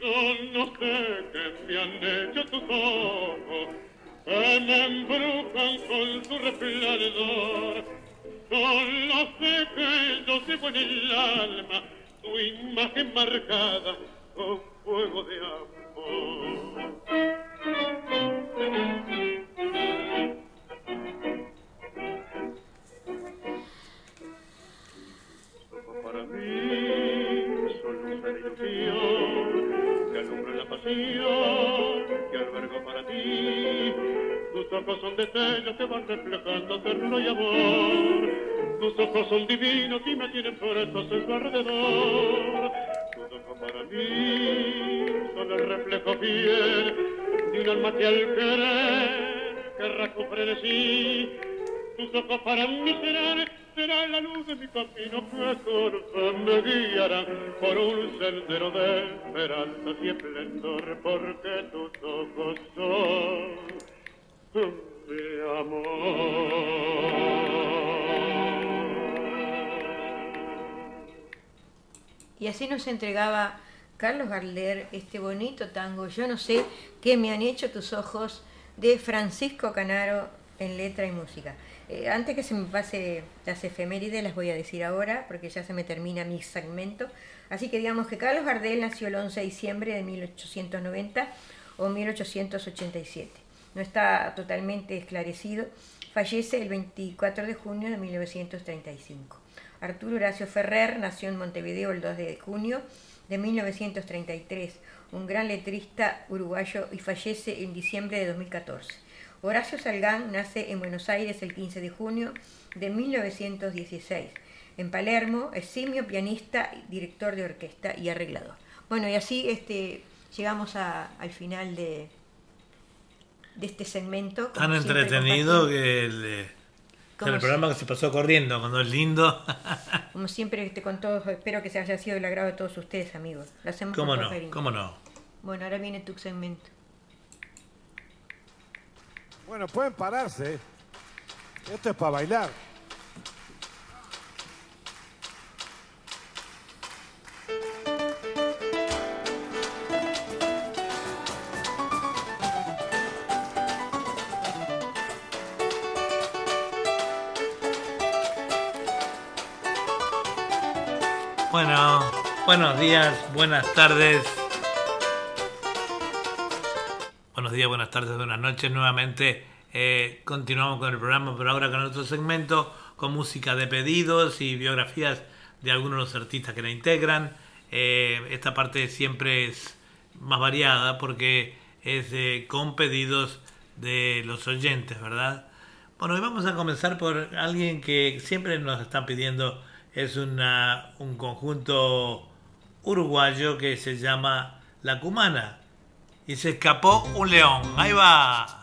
Yo no sé qué me han hecho tus ojos, que me embrujan con su resplandor. Solo sé que yo llevo en el alma tu imagen marcada con fuego de amor. jardín son luz de ilusión que alumbra la pasión que albergo para ti. Tus ojos son destellos que van reflejando terno y amor. Tus ojos son divinos y me tienen preso a su alrededor. Tus ojos para mí son el reflejo fiel de un alma que al querer querrá comprender sí. Tus ojos para mí serán será la luz de mi camino que con me guiará por un sendero de esperanza y esplendor, porque tus ojos son mi amor. Y así nos entregaba Carlos Gardel este bonito tango, Yo no sé qué me han hecho tus ojos, de Francisco Canaro en letra y música. Eh, antes que se me pase las efemérides, las voy a decir ahora, porque ya se me termina mi segmento. Así que digamos que Carlos Gardel nació el 11 de diciembre de 1890 o 1887. No está totalmente esclarecido. Fallece el 24 de junio de 1935. Arturo Horacio Ferrer nació en Montevideo el 2 de junio de 1933, un gran letrista uruguayo y fallece en diciembre de 2014. Horacio Salgán nace en Buenos Aires el 15 de junio de 1916. En Palermo, es simio pianista, director de orquesta y arreglador. Bueno, y así este, llegamos al final de, de este segmento. Tan entretenido que el, programa que se pasó corriendo, cuando es lindo. como siempre, este, con todos, espero que se haya sido el agrado de todos ustedes, amigos. Lo hacemos ¿Cómo no? ¿Cómo no? Bueno, ahora viene tu segmento. Bueno, pueden pararse. Esto es para bailar. Bueno, buenos días, buenas tardes. Días, buenas tardes, buenas noches. Nuevamente eh, continuamos con el programa, pero ahora con otro segmento, con música de pedidos y biografías de algunos de los artistas que la integran. Eh, esta parte siempre es más variada porque es con pedidos de los oyentes, ¿verdad? Bueno, hoy vamos a comenzar por alguien que siempre nos están pidiendo, es una, un conjunto uruguayo que se llama La Cumana y se escapó un león. Ahí va.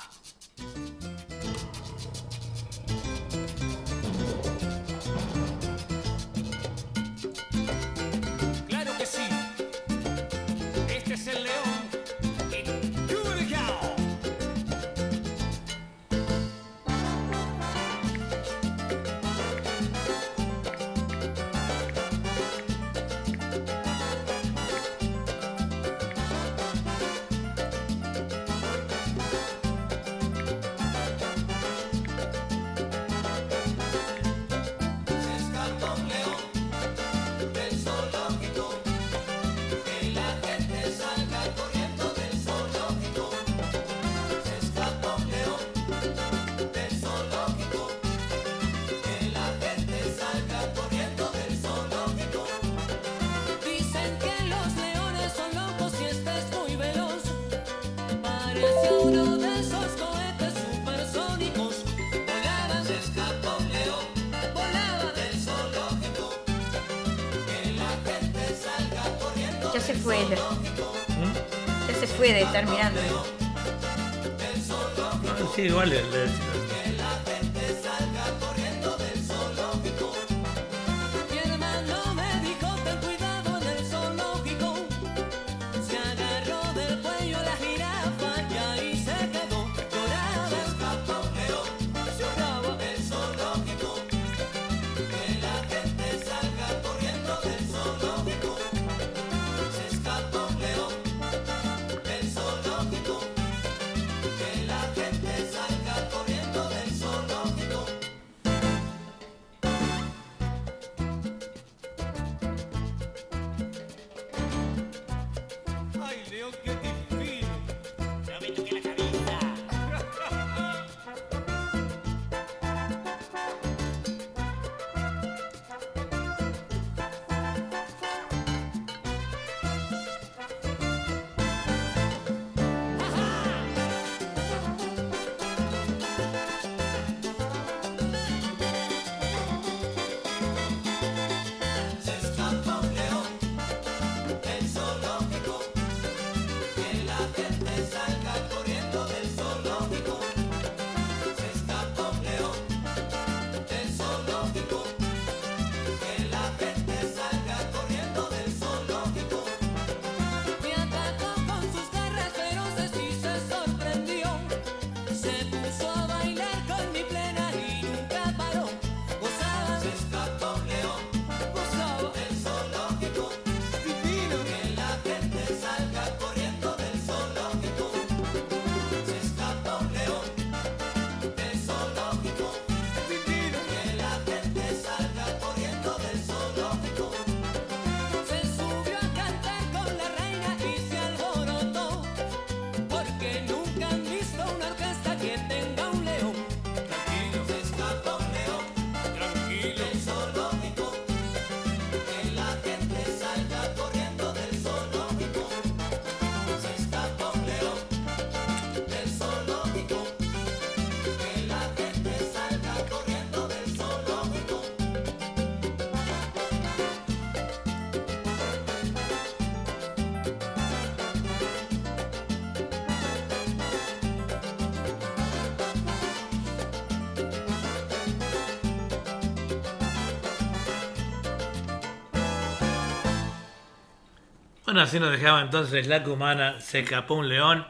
Bueno, así nos dejaba entonces la cumana, se escapó un león.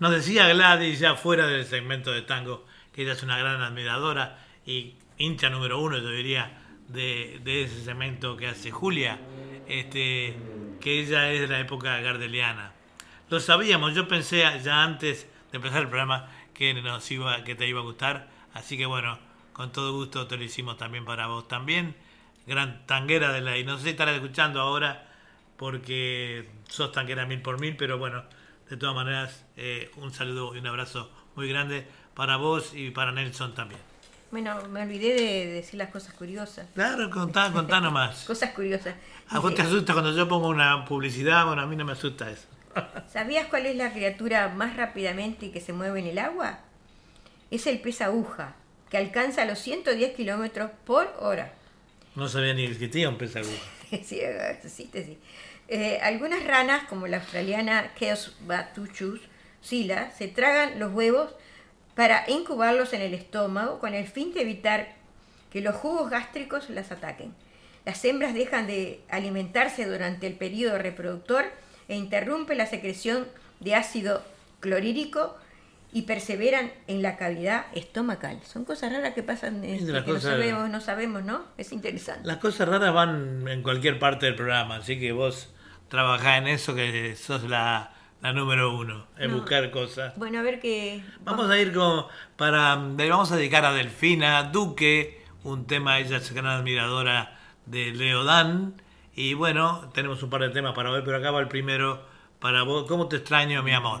Nos decía Gladys ya fuera del segmento de tango, que ella es una gran admiradora y hincha número uno, yo diría, de, de ese segmento que hace Julia, este, que ella es de la época gardeliana. Lo sabíamos, yo pensé ya antes de empezar el programa que, nos iba, que te iba a gustar, así que bueno, con todo gusto te lo hicimos también para vos también. Gran tanguera de la... Y no sé si estarás escuchando ahora porque sos tanquera mil por mil, pero bueno, de todas maneras, eh, un saludo y un abrazo muy grande para vos y para Nelson también. Bueno, me olvidé de decir las cosas curiosas. Claro, contá, contá nomás. cosas curiosas. ¿A vos te asusta cuando yo pongo una publicidad? Bueno, a mí no me asusta eso. ¿Sabías cuál es la criatura más rápidamente que se mueve en el agua? Es el pez aguja, que alcanza los 110 kilómetros por hora. No sabía ni que existía un pez aguja. sí, existe, sí. Eh, algunas ranas, como la australiana Chaos batuchus sila, se tragan los huevos para incubarlos en el estómago con el fin de evitar que los jugos gástricos las ataquen. Las hembras dejan de alimentarse durante el periodo reproductor e interrumpen la secreción de ácido clorhídrico y perseveran en la cavidad estomacal. Son cosas raras que pasan este, que no sabemos, no sabemos, ¿no? Es interesante. Las cosas raras van en cualquier parte del programa, así que vos trabajás en eso que sos la, la número uno, en buscar cosas. Bueno, a ver qué... Vamos a ir con, para, vamos a dedicar a Delfina Duque, un tema, ella es gran admiradora de Leodán, y bueno, tenemos un par de temas para hoy, pero acá va el primero para vos. ¿Cómo te extraño, mi amor?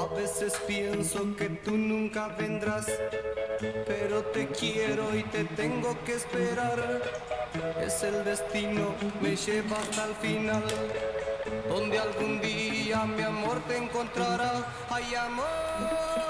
A veces pienso que tú nunca vendrás, pero te quiero y te tengo que esperar. Es el destino, me lleva hasta el final donde algún día mi amor te encontrará. Ay, amor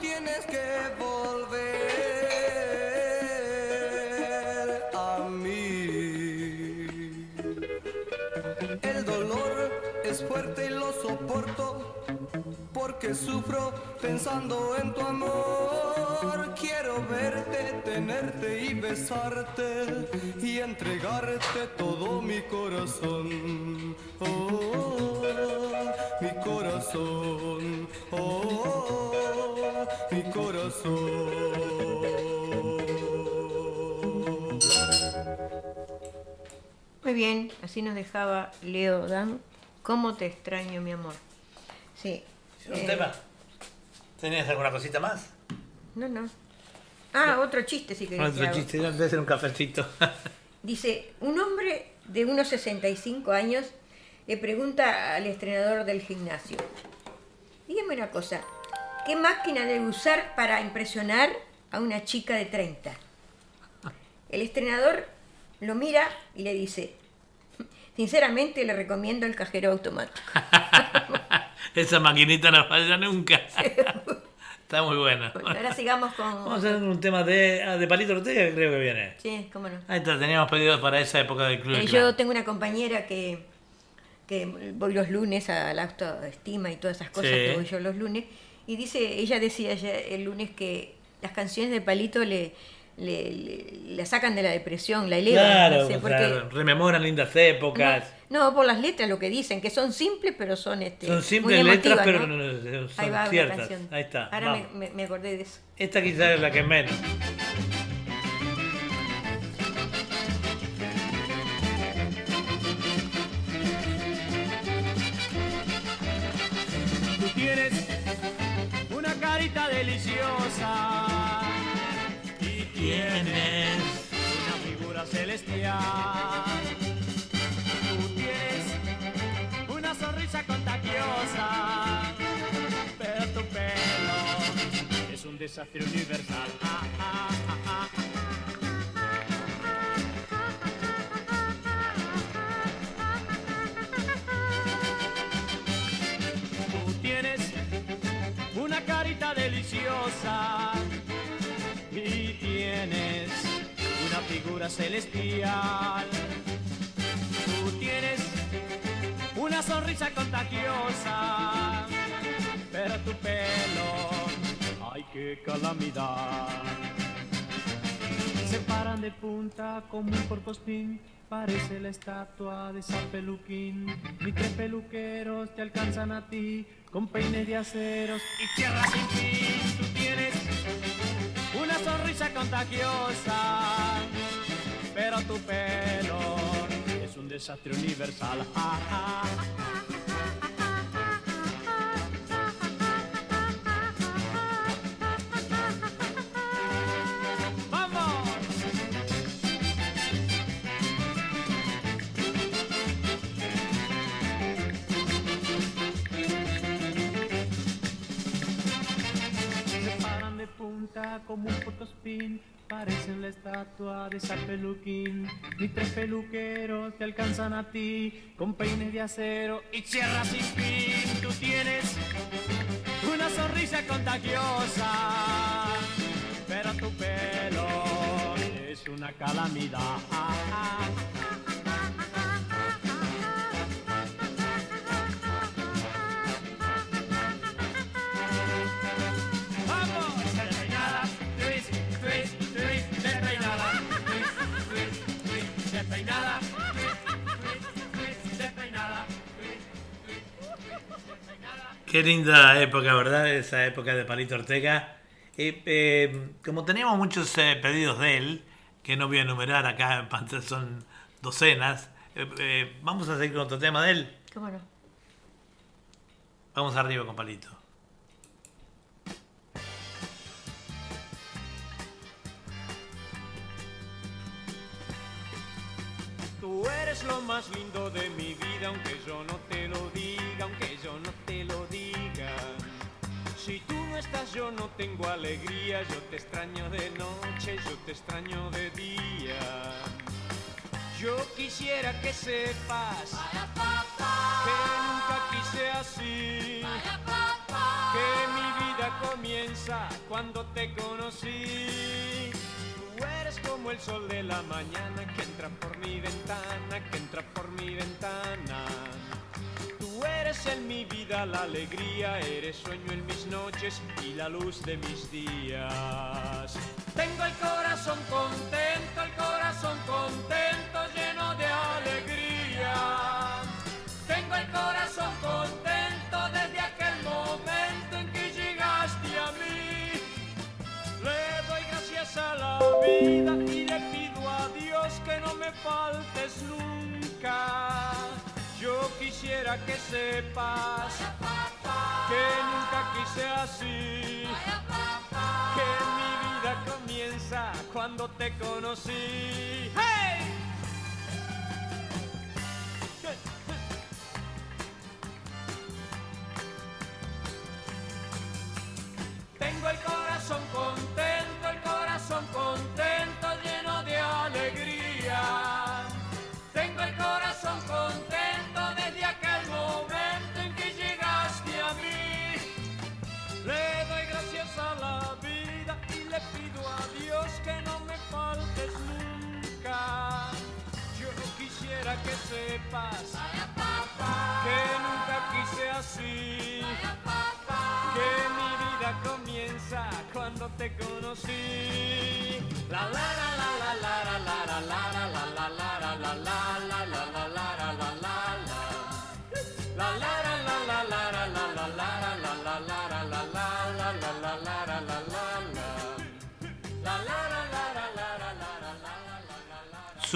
tienes que volver a mí. El dolor es fuerte y lo soporto porque sufro pensando en tu amor. Quiero verte, tenerte y besarte y entregarte todo mi corazón. Oh, mi corazón. Oh, mi corazón. Muy bien, así nos dejaba Leo Dan. ¿Cómo te extraño, mi amor? Sí. ¿Un eh, tema? ¿Tenías alguna cosita más? No, no. Ah, otro chiste, si querés. que Otro chiste, debe ser un cafecito. Dice, un hombre de unos 65 años le pregunta al entrenador del gimnasio, dígame una cosa, ¿qué máquina debe usar para impresionar a una chica de 30? El entrenador lo mira y le dice, sinceramente le recomiendo el cajero automático. Esa maquinita no falla nunca. Está muy buena. Bueno, ahora sigamos con... Vamos a hacer un tema de, ah, de Palito Ortega, creo que viene. Sí, cómo no. Ahí está, teníamos pedido para esa época del club. Eh, yo tengo una compañera que, que voy los lunes a la autoestima y todas esas cosas Sí. que voy yo los lunes. Y dice, ella decía ayer- el lunes que las canciones de Palito le, le, le- la sacan de la depresión, la elevan. Claro, no sé, porque- claro, rememoran lindas épocas. no, por las letras lo que dicen, que son simples, pero son este, Son muy simples letras, emotivas, pero ¿no? no- no- son Ahí va ciertas. Ahí está, Ahora vamos. me- me acordé de eso. Esta quizás es la que menos. Tú tienes deliciosa y tienes una figura celestial. Tú tienes una sonrisa contagiosa, pero tu pelo es un desafío universal. Ah, ah, ah, y tienes una figura celestial. Tú tienes una sonrisa contagiosa, pero tu pelo, ay qué calamidad. Se paran de punta como un porcospín. Parece la estatua de San Peluquín. Ni tres peluqueros te alcanzan a ti con peines de aceros y tierra sin fin. Tú tienes una sonrisa contagiosa, pero tu pelo es un desastre universal. Ah, ah. Como un porcospín, parecen la estatua de San Peluquín. Ni tres peluqueros te alcanzan a ti con peines de acero y sierras sin fin. Tú tienes una sonrisa contagiosa, pero tu pelo es una calamidad. Qué linda época, ¿verdad? Esa época de Palito Ortega. Eh, eh, como teníamos muchos eh, pedidos de él, que no voy a enumerar acá en pantalla, son docenas, eh, eh, vamos a seguir con otro tema de él. ¿Cómo no? Vamos arriba con Palito. Tú eres lo más lindo de mi vida, aunque yo no te lo diga, Si tú no estás, yo no tengo alegría, yo te extraño de noche, yo te extraño de día. Yo quisiera que sepas que nunca quise así, que mi vida comienza cuando te conocí. Tú eres como el sol de la mañana que entra por mi ventana, que entra por mi ventana. Eres en mi vida la alegría, eres sueño en mis noches y la luz de mis días. Tengo el corazón contento, el corazón contento, lleno de alegría. Tengo el corazón contento desde aquel momento en que llegaste a mí. Le doy gracias a la vida y le pido a Dios que no me faltes nunca. Yo quisiera que sepas que nunca quise así, que mi vida comienza cuando te conocí. ¡Hey! Tengo el corazón contento, el corazón contento, lleno de alegría. Tengo el corazón contento. Sepas que nunca quise así. Que mi vida comienza cuando te conocí. La la la la la la la la la la la la la la la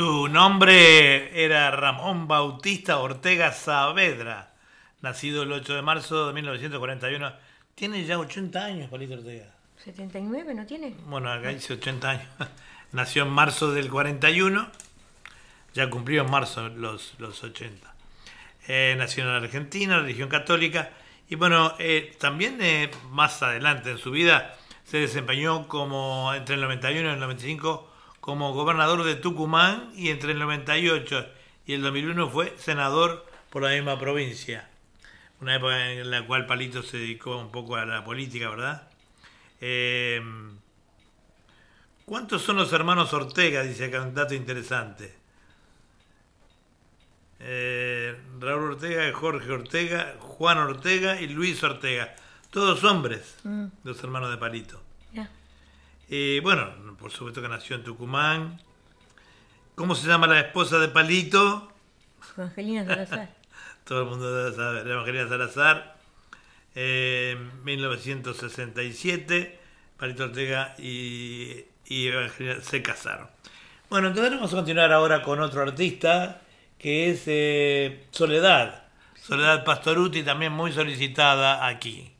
Su nombre era Ramón Bautista Ortega Saavedra, nacido el 8 de marzo de 1941. Tiene ya 80 años, Palito Ortega. 79, ¿no tiene? Bueno, acá dice 80 años. Nació en marzo del 41, ya cumplió en marzo los, los 80. Eh, nació en la Argentina, religión católica, y bueno, eh, también eh, más adelante en su vida se desempeñó como entre el 91 y el 95 como gobernador de Tucumán y entre el 98 y el 2001 fue senador por la misma provincia. Una época en la cual Palito se dedicó un poco a la política, ¿verdad? Eh, ¿Cuántos son los hermanos Ortega? Dice acá un dato interesante. Eh, Raúl Ortega, Jorge Ortega, Juan Ortega y Luis Ortega. Todos hombres, Mm, los hermanos de Palito. ya. Y bueno, por supuesto que nació en Tucumán. ¿Cómo se llama la esposa de Palito? Angelina Salazar. Todo el mundo debe saber. Evangelina Salazar. Eh, 1967. Palito Ortega y, y Evangelina se casaron. Bueno, entonces vamos a continuar ahora con otro artista que es eh, Soledad. Soledad Pastoruti, también muy solicitada aquí.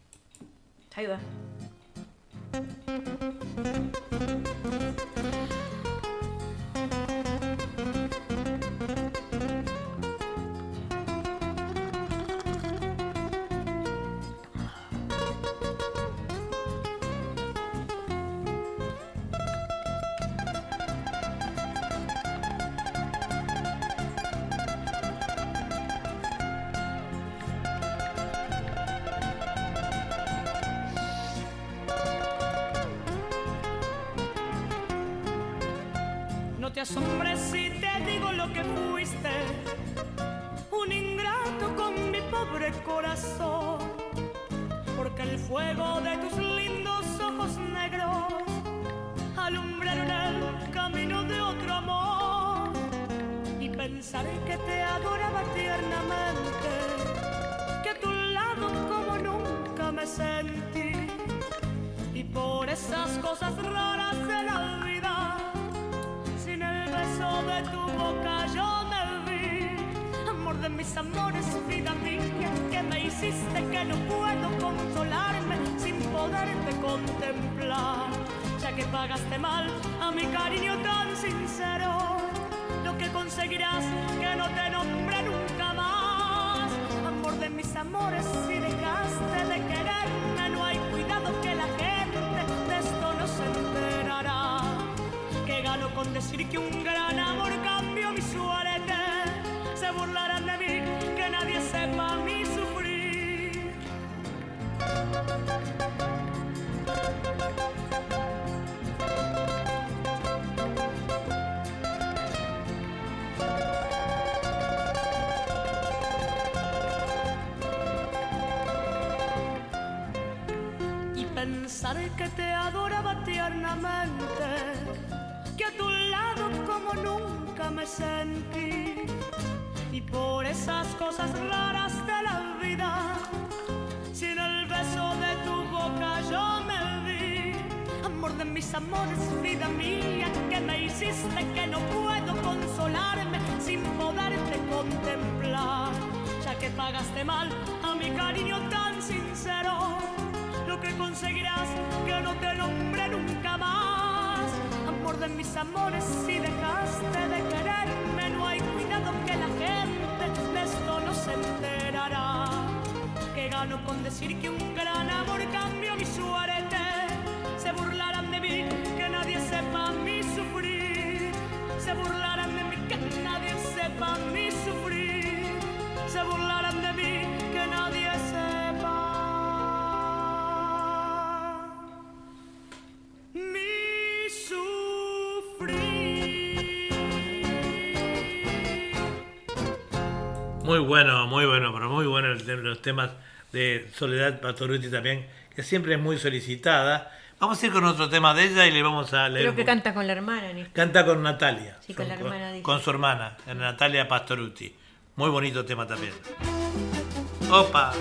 Ahí va. Bueno, muy bueno, pero muy bueno el los temas de Soledad Pastoruti también, que siempre es muy solicitada. Vamos a ir con otro tema de ella y le vamos a leer. Creo que canta con la hermana. Canta con Natalia. Sí, con la hermana, dice. Con su hermana, Natalia Pastoruti. Muy bonito tema también. Opa.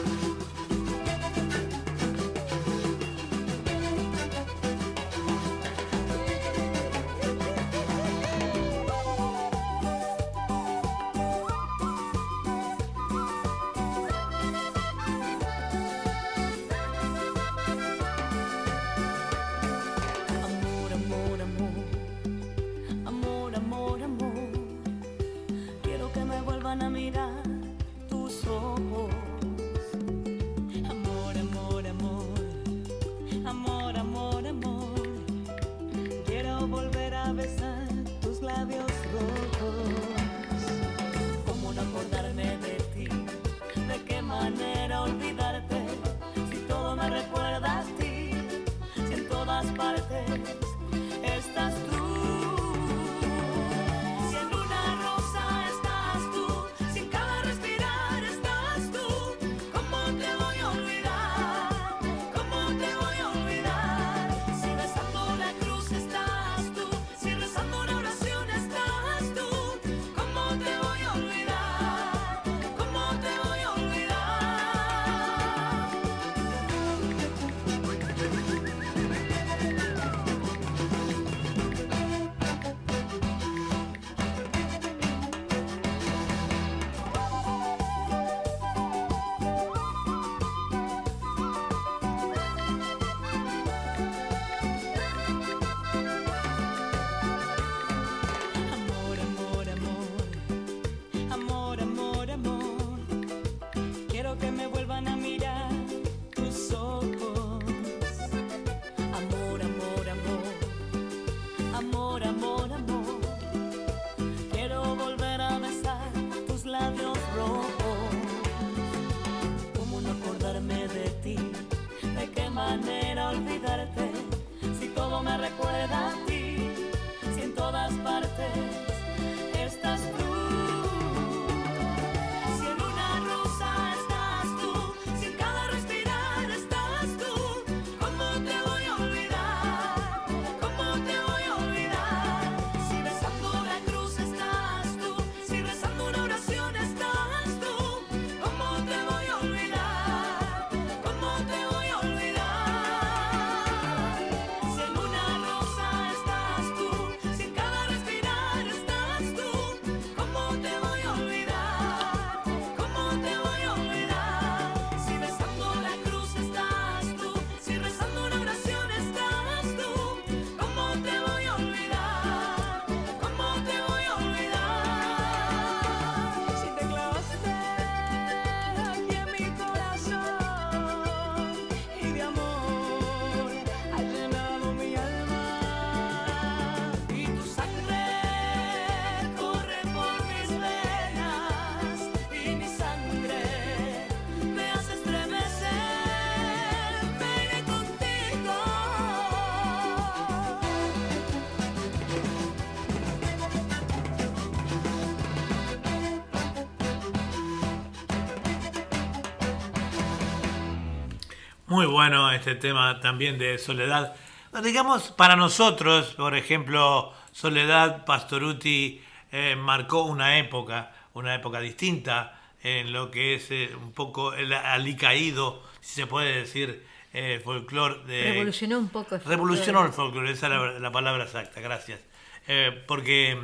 Muy bueno este tema también de Soledad. Digamos, para nosotros, por ejemplo, Soledad Pastoruti eh, marcó una época, una época distinta en lo que es eh, un poco el alicaído, si se puede decir, eh, folclore de... Revolucionó un poco el Revolucionó el folclore. folclore, esa es la, la palabra exacta, gracias. Eh, porque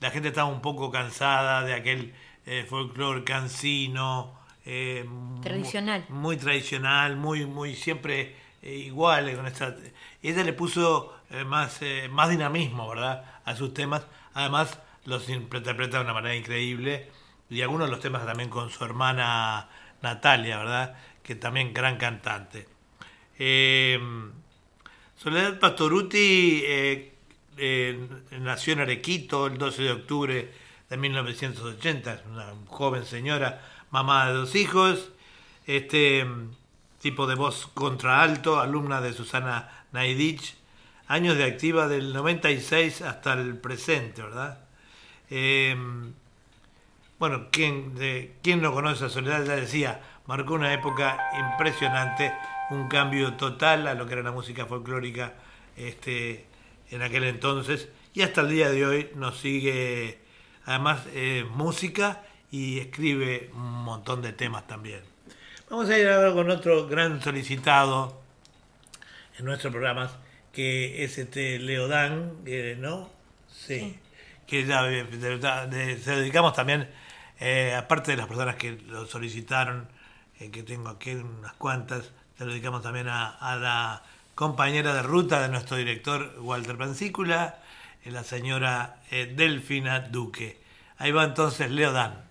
la gente estaba un poco cansada de aquel eh, folclore cansino, eh, Tradicional. Muy, tradicional, muy, muy siempre eh, igual. Con esta, ella le puso eh, más, eh, más dinamismo, ¿verdad? A sus temas. Además, los interpreta de una manera increíble. Y algunos de los temas también con su hermana Natalia, ¿verdad? Que también gran cantante. Eh, Soledad Pastoruti eh, eh, nació en Arequito el 12 de octubre de 1980, es una joven señora, mamá de dos hijos, este tipo de voz contraalto, alumna de Susana Naidich, años de activa del 96 hasta el presente, ¿verdad? Eh, bueno, quien, de, quien no conoce a Soledad ya decía, marcó una época impresionante, un cambio total a lo que era la música folclórica este, en aquel entonces y hasta el día de hoy nos sigue, además, eh, música y escribe un montón de temas también. Vamos a ir ahora con otro gran solicitado en nuestros programas, que es este Leodán, eh, ¿no? Sí. Que ya de- se dedicamos también, eh, aparte de las personas que lo solicitaron, eh, que tengo aquí unas cuantas, se lo dedicamos también a, a la compañera de ruta de nuestro director Walter Pancícula, eh, la señora eh, Delfina Duque. Ahí va entonces Leodán.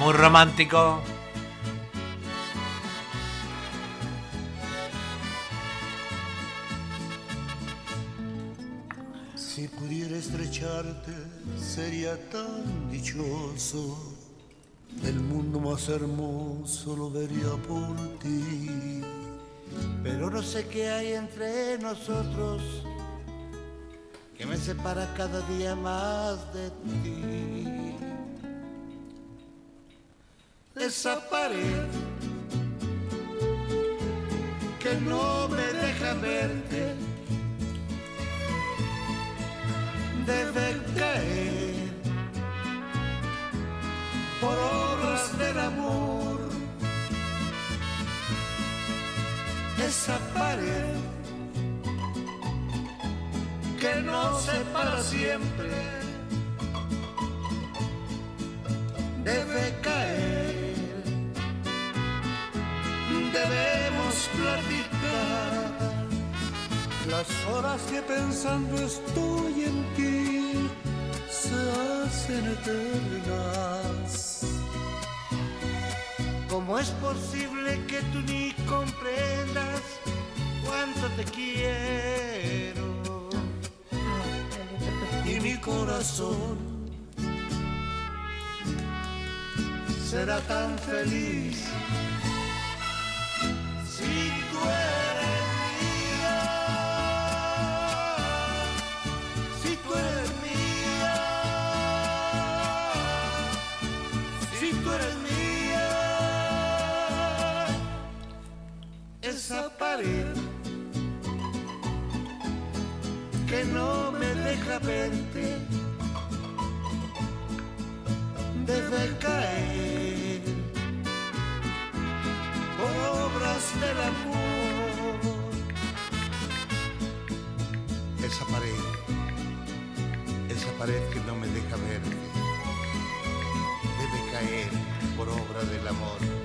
Muy romántico. Si pudiera estrecharte sería tan dichoso. El mundo más hermoso lo vería por ti. Pero no sé qué hay entre nosotros que me separa cada día más de ti. Esa pared que no me deja verte debe caer por obras del amor. Esa pared que nos separa siempre Las horas que pensando estoy en ti se hacen eternas. ¿Cómo es posible que tú ni comprendas cuánto te quiero? Y mi corazón será tan feliz si tú eres no me deja verte debe caer por obras del amor. Esa pared, esa pared que no me deja verte, debe caer por obra del amor.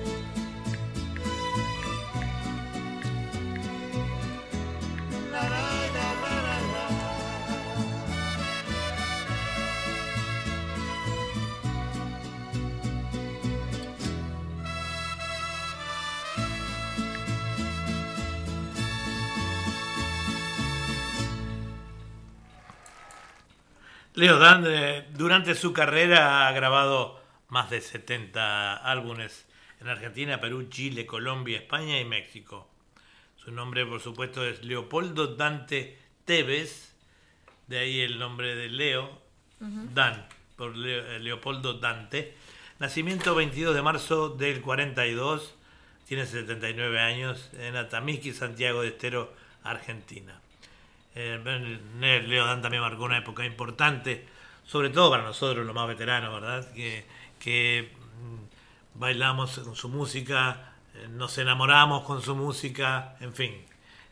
Leo Dan, eh, durante su carrera ha grabado más de 70 álbumes en Argentina, Perú, Chile, Colombia, España y México. Su nombre, por supuesto, es Leopoldo Dante Tevez, de ahí el nombre de Leo, Dan, por Leo- eh, Leopoldo Dante. Nacimiento 22 de marzo del 42, tiene 79 años, en Atamisqui, Santiago de Estero, Argentina. Eh, ben- Leo Dan también marcó una época importante, sobre todo para nosotros los más veteranos, ¿verdad? Que, que mm, bailamos con su música, eh, nos enamoramos con su música, en fin.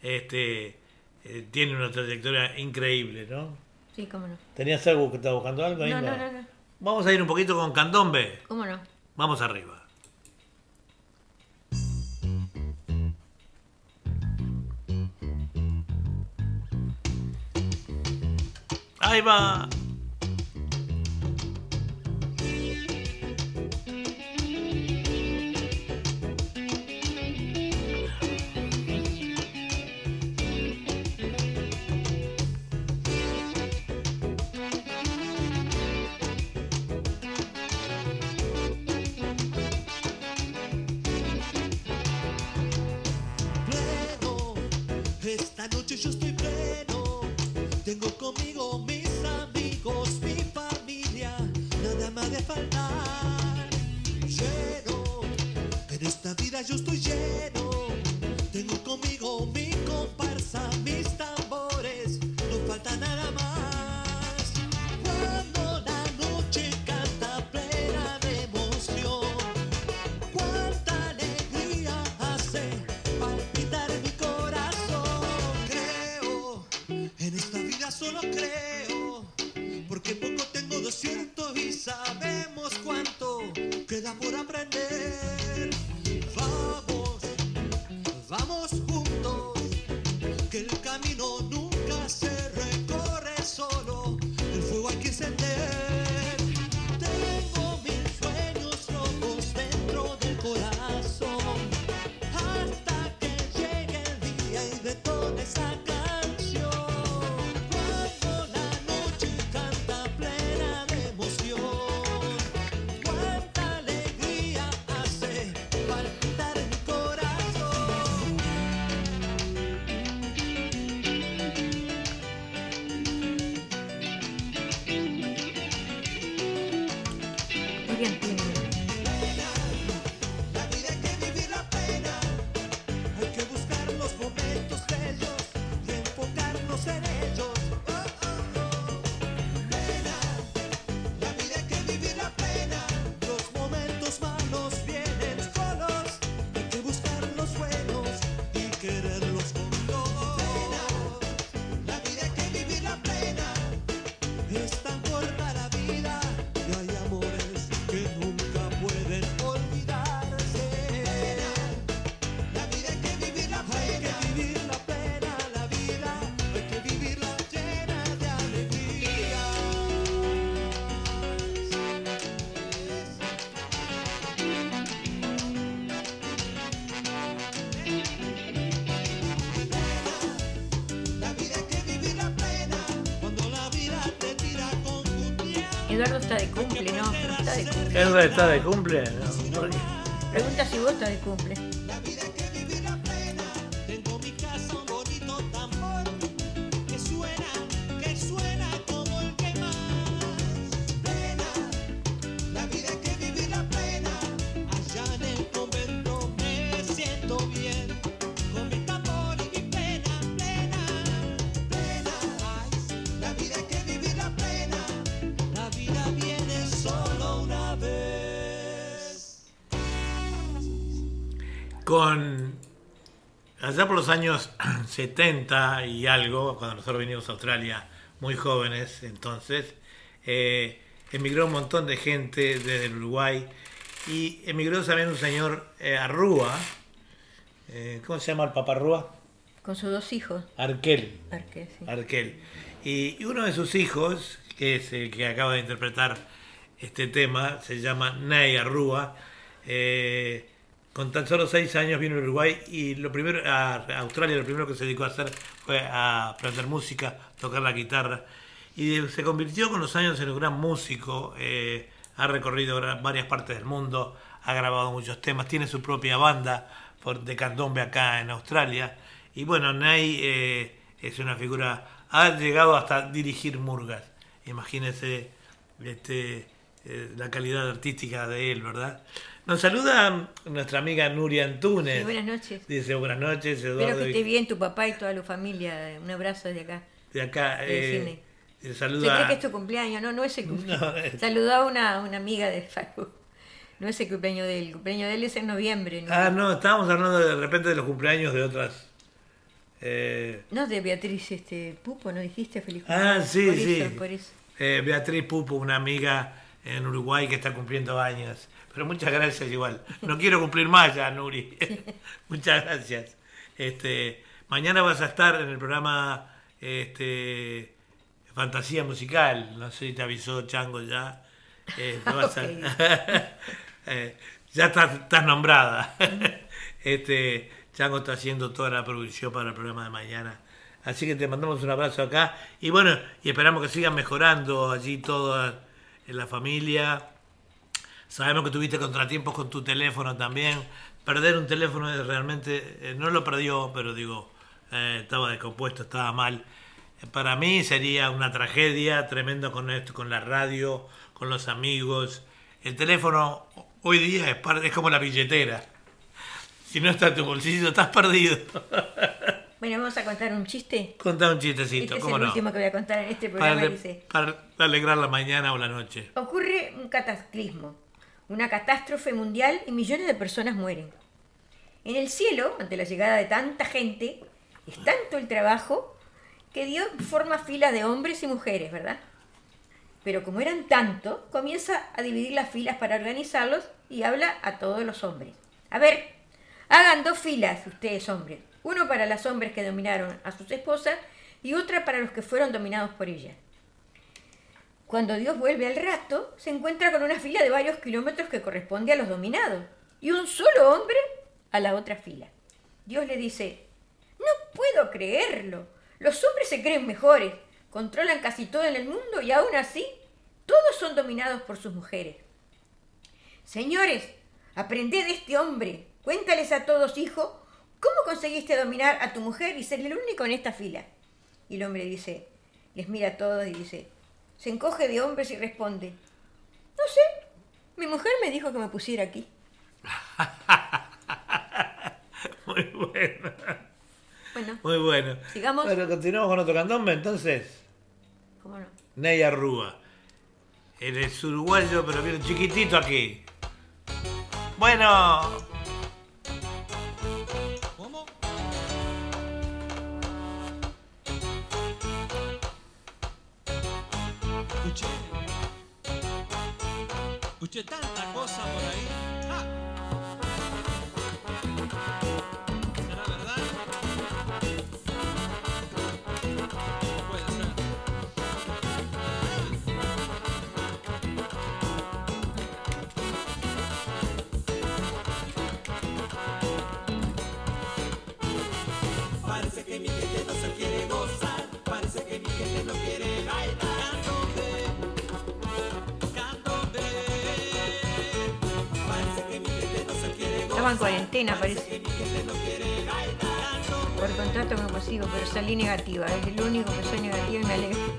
Este, eh, tiene una trayectoria increíble, ¿no? Sí, cómo no. ¿Tenías algo que estaba buscando algo? ahí? No, no, no, no. Vamos a ir un poquito con Candombe. ¿Cómo no? Vamos arriba. ahí. Esta noche yo estoy pleno, tengo conmigo esta vida yo estoy lleno, tengo conmigo mi cumple, ¿no? No está de cumple. ¿Eso está de cumple? No, ¿por qué? Pregunta si vos estás de cumple. Allá por los años 70 y algo, cuando nosotros vinimos a Australia muy jóvenes, entonces, eh, emigró un montón de gente desde el Uruguay y emigró también un señor eh, Arrúa, eh, ¿cómo se llama el papá Arrúa? Con sus dos hijos. Arquel. Arquel, sí. Arquel. Y, y uno de sus hijos, que es el que acaba de interpretar este tema, se llama Ney Arrúa. eh, con tan solo seis años vino a Uruguay y lo primero a Australia lo primero que se dedicó a hacer fue a aprender música, tocar la guitarra y se convirtió con los años en un gran músico. eh, ha recorrido varias partes del mundo, ha grabado muchos temas, tiene su propia banda de candombe acá en Australia y bueno, Ney eh, es una figura, ha llegado hasta dirigir murgas. Imagínense este, eh, la calidad artística de él, ¿verdad? Nos saluda nuestra amiga Nuria Antunes. Sí, buenas noches. Dice buenas noches, Espero Eduardo. que y- esté bien tu papá y toda la familia. Un abrazo desde acá. De acá. de eh, eh, Se saluda. cree que es tu cumpleaños, no, no es el cumpleaños. No, es- Saludó a una, una amiga de Facebook. No es el cumpleaños de él, el cumpleaños de él es en noviembre. ¿no? Ah, no, estábamos hablando de, repente de los cumpleaños de otras. eh, No, de Beatriz este, Pupo, ¿no dijiste? Feliz ah, cumpleaños. sí, por sí. Eso, por eso. Eh, Beatriz Pupo, una amiga en Uruguay que está cumpliendo años. Pero muchas gracias igual. No quiero cumplir más ya, Nuri. muchas gracias. Este, mañana vas a estar en el programa este, Fantasía Musical. No sé si te avisó Chango ya. Eh, te vas a- Eh, ya estás, estás nombrada. este, Chango está haciendo toda la producción para el programa de mañana. Así que te mandamos un abrazo acá. Y bueno, y esperamos que sigan mejorando allí todo en la familia. Sabemos que tuviste contratiempos con tu teléfono también. Perder un teléfono realmente, eh, no lo perdió, pero digo, eh, estaba descompuesto, estaba mal. Para mí sería una tragedia tremendo con esto, con la radio, con los amigos. El teléfono hoy día es, es como la billetera. Si no está en tu bolsillo, estás perdido. Bueno, vamos a contar un chiste. Contá un chistecito, Este es ¿cómo el no? último que voy a contar en este programa. Dice, para alegrar la mañana o la noche. ocurre un cataclismo, una catástrofe mundial y millones de personas mueren. En el cielo, ante la llegada de tanta gente, es tanto el trabajo que Dios forma filas de hombres y mujeres, ¿verdad? Pero como eran tantos, comienza a dividir las filas para organizarlos y habla a todos los hombres. A ver, hagan dos filas ustedes hombres. Uno para los hombres que dominaron a sus esposas y otra para los que fueron dominados por ellas. Cuando Dios vuelve al rato, se encuentra con una fila de varios kilómetros que corresponde a los dominados y un solo hombre a la otra fila. Dios le dice, no puedo creerlo. Los hombres se creen mejores, controlan casi todo en el mundo y aún así todos son dominados por sus mujeres. Señores, aprended de este hombre. Cuéntales a todos, hijo, ¿cómo conseguiste dominar a tu mujer y ser el único en esta fila? Y el hombre dice, les mira a todos y dice, se encoge de hombres y responde, no sé, mi mujer me dijo que me pusiera aquí. Muy bueno. Bueno, Muy bueno. Sigamos. Bueno, continuamos con otro candombe entonces. ¿cómo no? Ney Arrúa. Él es uruguayo, pero viene chiquitito aquí. Bueno. Escuché tanta cosa por ahí. Estaba en cuarentena, parece. Por contrato me consigo, pero salí negativa. Es el único que soy negativa y me alegro.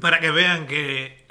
Para que vean que,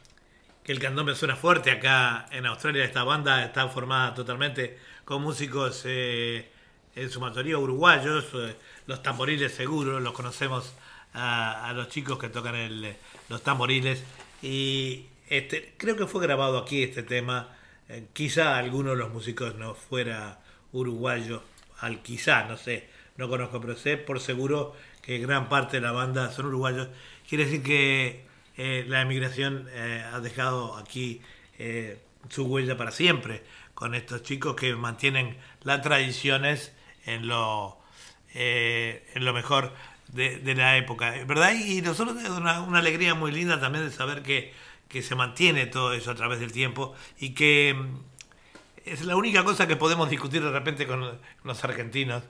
que el candombe suena fuerte acá en Australia, esta banda está formada totalmente con músicos eh, en su mayoría uruguayos, eh, los tamboriles seguros, los conocemos a, los chicos que tocan el, los tamboriles. Y este, creo que fue grabado aquí este tema, eh, quizá alguno de los músicos no fuera uruguayo, al quizá, no sé, no conozco, pero sé por seguro que gran parte de la banda son uruguayos. Quiere decir que eh, la emigración eh, ha dejado aquí eh, su huella para siempre con estos chicos que mantienen las tradiciones en lo, en lo mejor de, la época, ¿verdad? Y nosotros es una, alegría muy linda también de saber que, que se mantiene todo eso a través del tiempo y que mm, es la única cosa que podemos discutir de repente con los argentinos.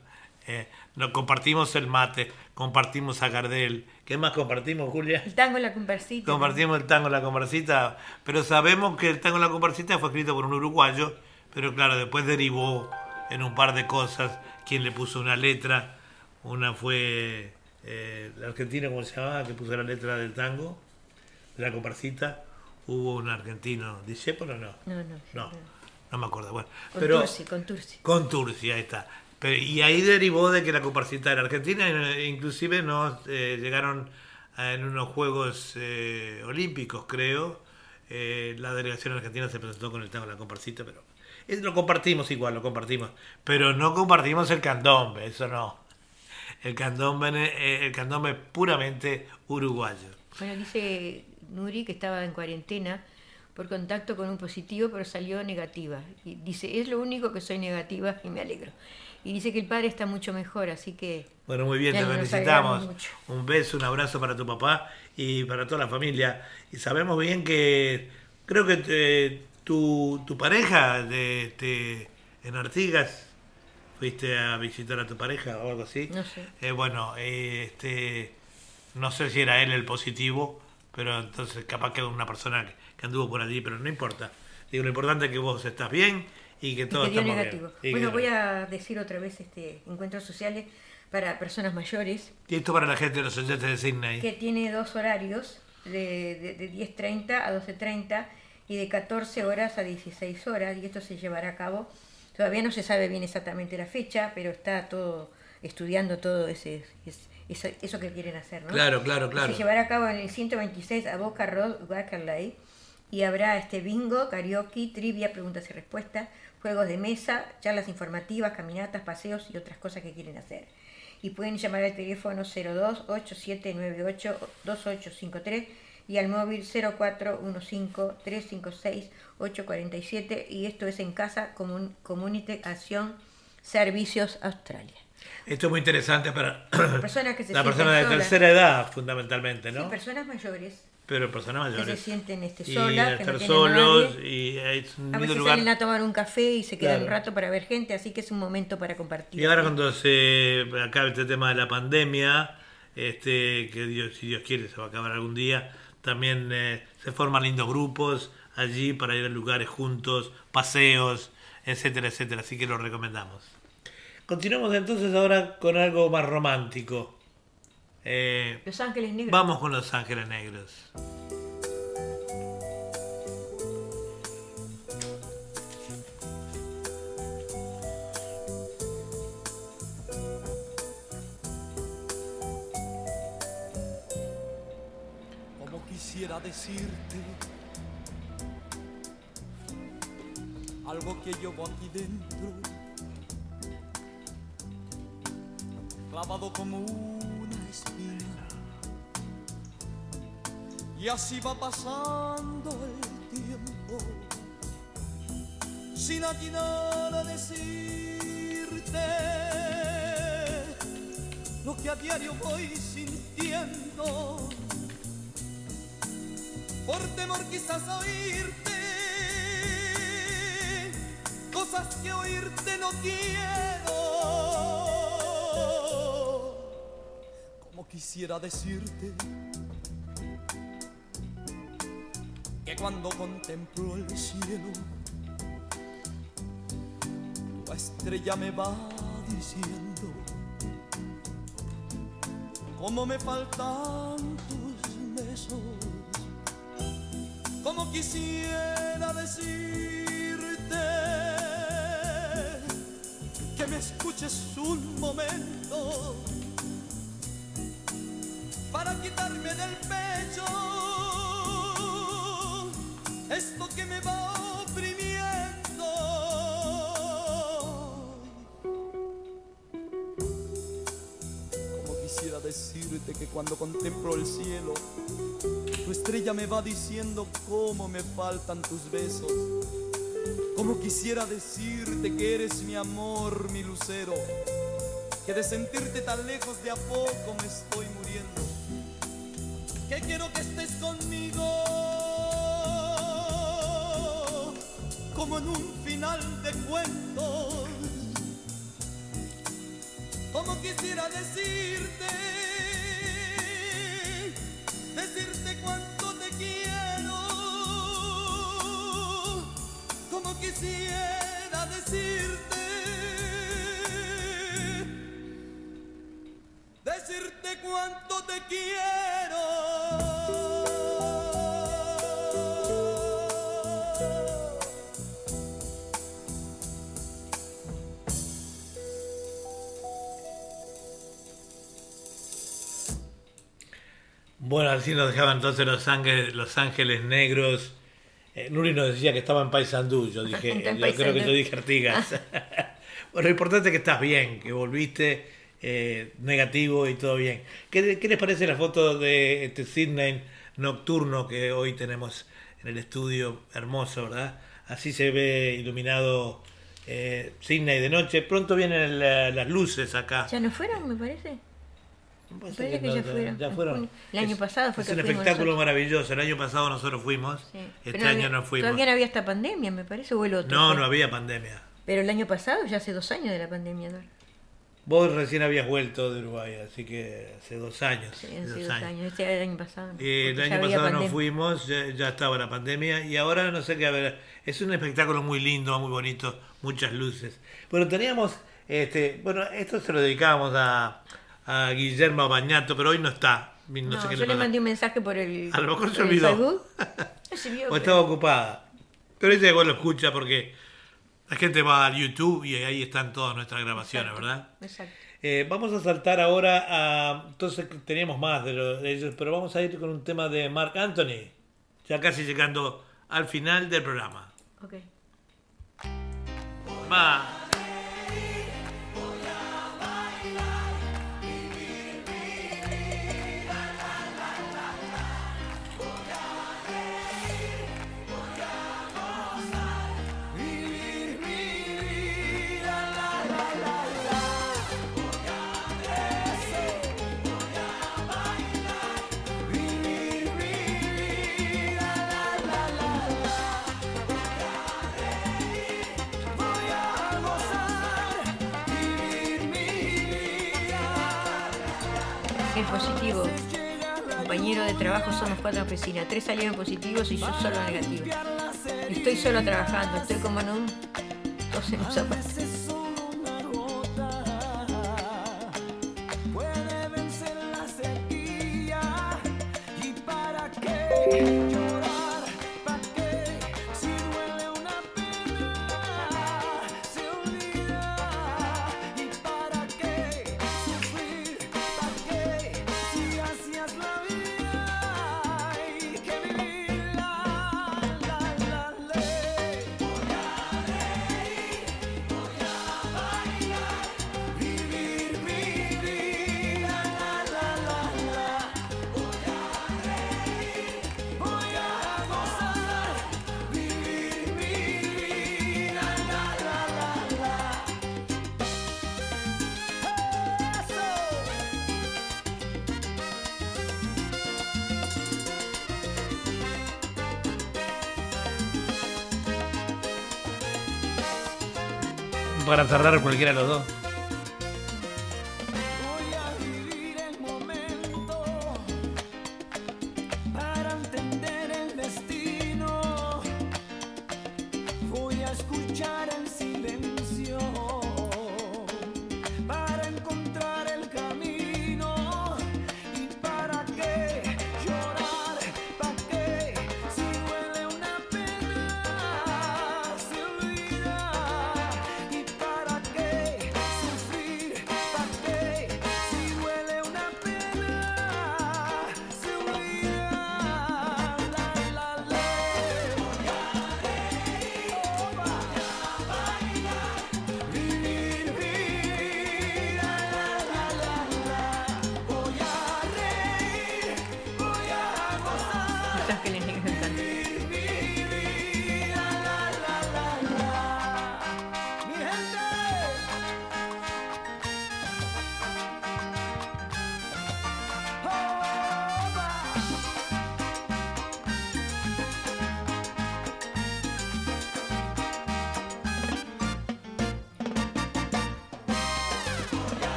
No, compartimos el mate, compartimos a Gardel. ¿Qué más compartimos, Julia? El tango y la comparsita. Compartimos el tango La Comparsita, pero sabemos que el tango La Comparsita fue escrito por un uruguayo, pero claro, después derivó en un par de cosas quien le puso una letra. Una fue eh, la argentina, ¿cómo se llamaba? Que puso la letra del tango, de La Comparsita. Hubo un argentino, ¿Discépolo o no? No, no. No, no me acuerdo. Bueno, Con pero Tursi, con Tursi. con Turci, ahí está. Pero- y ahí derivó de que la comparsita era argentina, e inclusive nos eh, llegaron en unos Juegos eh, Olímpicos, creo. eh, la delegación argentina se presentó con el tango de la comparsita, pero eh, lo compartimos igual, lo compartimos. Pero no compartimos el candombe, eso no. El candombe, eh, el candombe es puramente uruguayo. Bueno, dice Nuri que estaba en cuarentena por contacto con un positivo, pero salió negativa. Y dice, es lo único que soy negativa y me alegro. Y dice que el padre está mucho mejor, así que... Bueno, muy bien, te felicitamos. Un beso, un abrazo para tu papá y para toda la familia. Y sabemos bien que creo que eh, tu, tu pareja de, este, en Artigas, fuiste a visitar a tu pareja o algo así. No sé. Eh, bueno, eh, este, no sé si era él el positivo, pero entonces capaz que una persona que, que anduvo por allí, pero no importa. Digo, lo importante es que vos estás bien y que Y todo que dio negativo. bien. Y Bueno, que- voy a decir otra vez este encuentros sociales para personas mayores, y esto para la gente de los oyentes de Sydney. que tiene dos horarios, de, de, de 10.30 a 12.30 y de 14 horas a 16 horas, y esto se llevará a cabo. Todavía no se sabe bien exactamente la fecha, pero está todo estudiando todo ese, es- eso, que quieren hacer, ¿no? Claro, claro, claro. Se llevará a cabo en el 126 a Boca Road, Wakerley, y habrá este bingo, karaoke, trivia, preguntas y respuestas, juegos de mesa, charlas informativas, caminatas, paseos y otras cosas que quieren hacer. Y pueden llamar al teléfono 02 8798 2853 y al móvil 0415 356 847 y esto es en casa Comun- Community Acción Servicios Australia. Esto es muy interesante para Personas que se la persona de solas. tercera edad, fundamentalmente, ¿no? Sí, personas mayores Pero personas que mayores. se sienten este, y solas, que no estar solos nadie. y es un A veces lugar. salen a tomar un café y se quedan Claro. un rato para ver gente, así que es un momento para compartir. Y ahora cuando se acabe este tema de la pandemia, este que Dios, si Dios quiere se va a acabar algún día, también eh, se forman lindos grupos allí para ir a lugares juntos, paseos, etcétera, etcétera. Así que lo recomendamos. Continuamos entonces ahora con algo más romántico. Eh, Los Ángeles Negros. Vamos con Los Ángeles Negros. como quisiera decirte algo que llevo aquí dentro, clavado como una Y así va pasando el tiempo, sin atinar a decirte lo que a diario voy sintiendo por temor quizás a oírte cosas que oírte no quiero. Como quisiera decirte cuando contemplo el cielo, tu estrella me va diciendo cómo me faltan tus besos. Como quisiera decirte que me escuches un momento para quitarme del pecho que cuando contemplo el cielo, tu estrella me va diciendo cómo me faltan tus besos. Como quisiera decirte que eres mi amor, mi lucero, que de sentirte tan lejos de a poco me estoy muriendo. Que quiero que estés conmigo, como en un final de cuentos. Como quisiera decirte quisiera decirte, decirte cuánto te quiero. Bueno, así nos dejaban entonces Los Ángeles, los ángeles Negros. Eh, Nuri nos decía que estaba en Paysandú. Yo dije, yo creo que yo dije Artigas. bueno, lo importante es que estás bien, que volviste eh, negativo y todo bien. ¿Qué, qué les parece la foto de este Sydney nocturno que hoy tenemos en el estudio? Hermoso, ¿verdad? Así se ve iluminado eh, Sydney de noche. Pronto vienen la- las luces acá. ¿Ya no fueron, me parece? Parece que no, ya fueron. ya fueron. El año Es- pasado fue es que un espectáculo nosotros. maravilloso. El año pasado nosotros fuimos. Sí. Este año había- no fuimos. Todavía no había esta pandemia, me parece, o el otro. No, fue. no había pandemia. Pero el año pasado, ya hace dos años de la pandemia, Eduardo. Vos recién habías vuelto de Uruguay, así que hace dos años. Sí, hace dos dos años. años. Este era el año pasado. ¿no? Eh, el año pasado no fuimos, ya, ya estaba la pandemia y ahora no sé qué, a ver, es un espectáculo muy lindo, muy bonito, muchas luces. Bueno, teníamos, este, bueno, esto se lo dedicábamos a, a Guillermo Bañato, pero hoy no está. No, No, sé qué yo le mandé un mensaje por el. A lo mejor se olvidó. Se vio, O pero- estaba ocupada. Pero ella igual lo escucha porque la gente va al YouTube y ahí están todas nuestras grabaciones, Exacto, ¿verdad? Exacto. Eh, vamos a saltar ahora a. Entonces teníamos más de ellos, pero vamos a ir con un tema de Mark Anthony. Ya casi llegando al final del programa. Ok. Va. Trabajo somos cuatro en oficina. Tres salieron positivos y yo solo negativo. Estoy solo trabajando, estoy como en un. tos en. Cualquiera de los dos.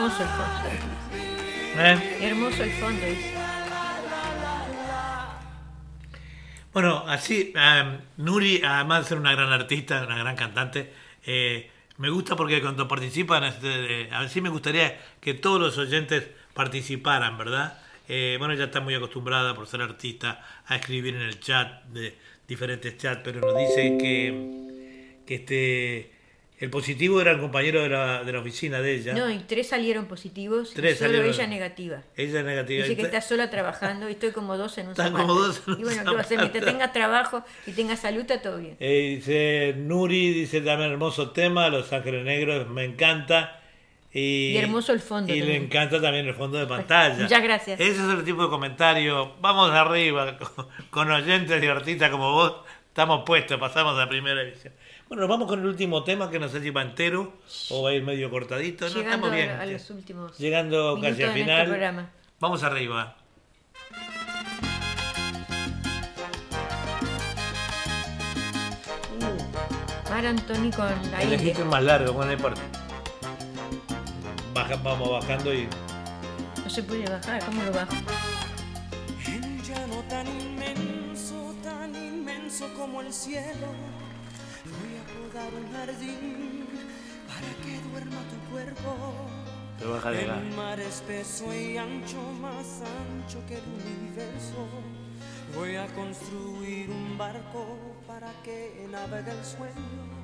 Hermoso el fondo. ¿Eh? Hermoso el fondo. dice. Bueno, así, Nuri, además de ser una gran artista, una gran cantante, eh, me gusta porque cuando participan, este, eh, así me gustaría que todos los oyentes participaran, ¿verdad? Eh, bueno, ella está muy acostumbrada por ser artista a escribir en el chat de diferentes chats, pero nos dice que, que este, el positivo era el compañero de la, de la oficina de ella. No, y tres salieron positivos Tres y solo salieron- ella negativa. Ella es negativa. Dice que está sola trabajando y estoy como dos en un Están como dos en un Y bueno, ¿qué va a hacer? Mientras tenga trabajo y tenga salud, está todo bien. Eh, dice Nuri, dice también hermoso tema, Los Ángeles Negros, me encanta. Y, Y hermoso el fondo Y le encanta también el fondo de pantalla. Muchas gracias. Ese es el tipo de comentario. Vamos arriba, con, con oyentes y artistas como vos. Estamos puestos, pasamos a primera división. Bueno, nos vamos con el último tema que no sé si va entero o va a ir medio cortadito. No, Llegando estamos bien. a, los últimos Llegando casi al final. programa. Vamos arriba. Mar Antoni con la Ile. el más largo, bueno, no importa. Baja, vamos bajando y No se puede bajar, ¿cómo lo bajo? En un llano tan inmenso, tan inmenso como el cielo, un jardín para que duerma tu cuerpo. Pero un mar espeso y ancho, más ancho que el universo, voy a construir un barco para que navegue el sueño.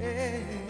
Eh.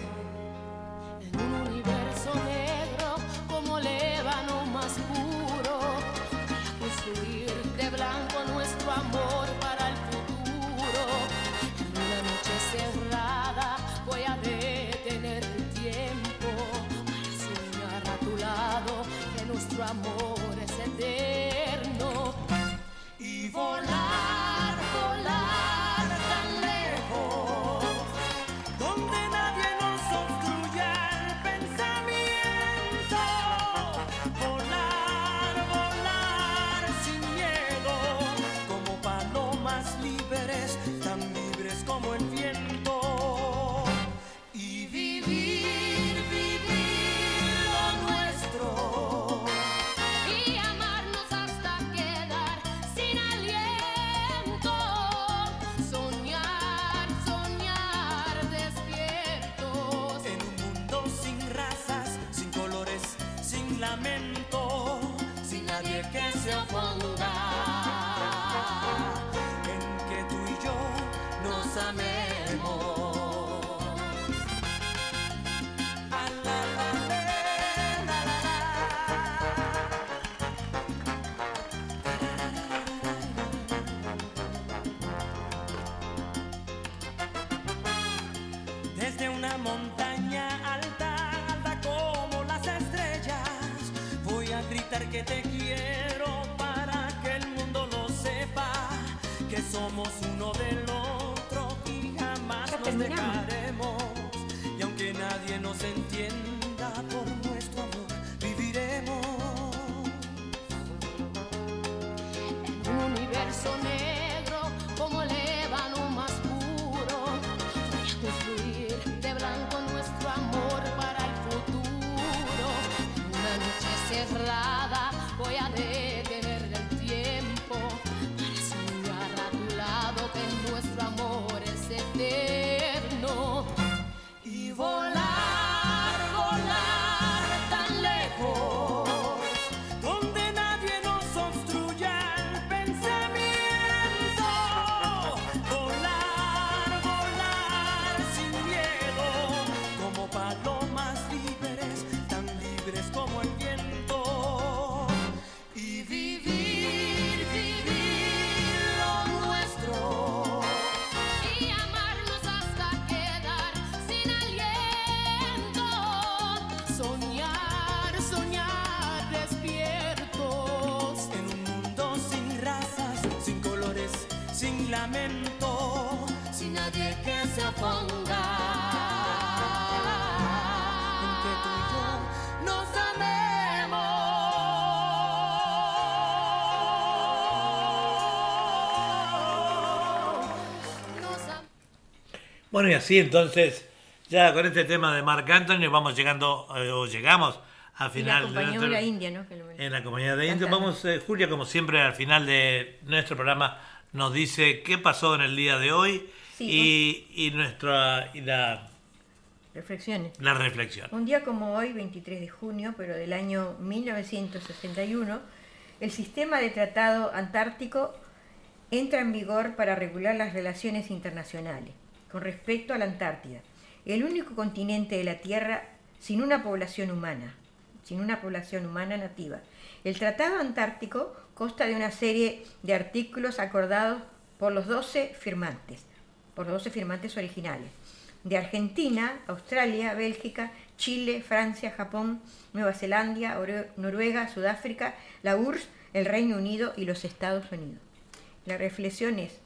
Bueno, y así entonces Ya con este tema de Marc Anthony vamos llegando, eh, o llegamos al Y la final de nuestro- la India, ¿no? Que lo- en la comunidad de. Cantando. Vamos, eh, Julia, como siempre, al final de nuestro programa nos dice qué pasó en el día de hoy Sí, y, y nuestra y la, Reflexiones. la reflexión. Un día como hoy, 23 de junio, pero del año 1961, el sistema de tratado antártico entra en vigor para regular las relaciones internacionales con respecto a la Antártida, el único continente de la Tierra sin una población humana, sin una población humana nativa. El Tratado Antártico consta de una serie de artículos acordados por los 12 firmantes, por los 12 firmantes originales, de Argentina, Australia, Bélgica, Chile, Francia, Japón, Nueva Zelanda, Noruega, Sudáfrica, la URSS, el Reino Unido y los Estados Unidos. La reflexión es,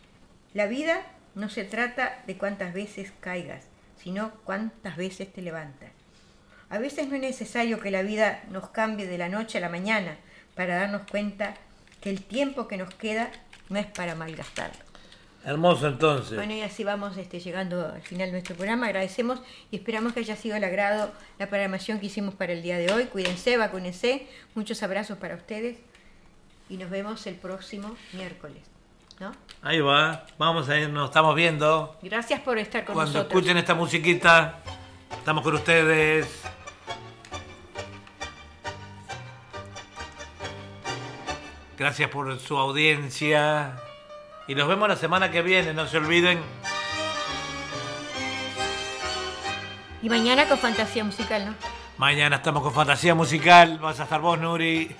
la vida no se trata de cuántas veces caigas, sino cuántas veces te levantas. A veces no es necesario que la vida nos cambie de la noche a la mañana para darnos cuenta que el tiempo que nos queda no es para malgastarlo. Hermoso entonces. Bueno, y así vamos este, llegando al final de nuestro programa. Agradecemos y esperamos que haya sido el agrado la programación que hicimos para el día de hoy. Cuídense, vacúnense. Muchos abrazos para ustedes y nos vemos el próximo miércoles. ¿No? Ahí va, vamos a ir, nos estamos viendo. Gracias por estar con Cuando nosotros. escuchen esta musiquita, estamos con ustedes. Gracias por su audiencia. Y nos vemos la semana que viene, no se olviden. Y mañana con fantasía musical, ¿no? Mañana estamos con Fantasía Musical. Vas a estar vos, Nuri.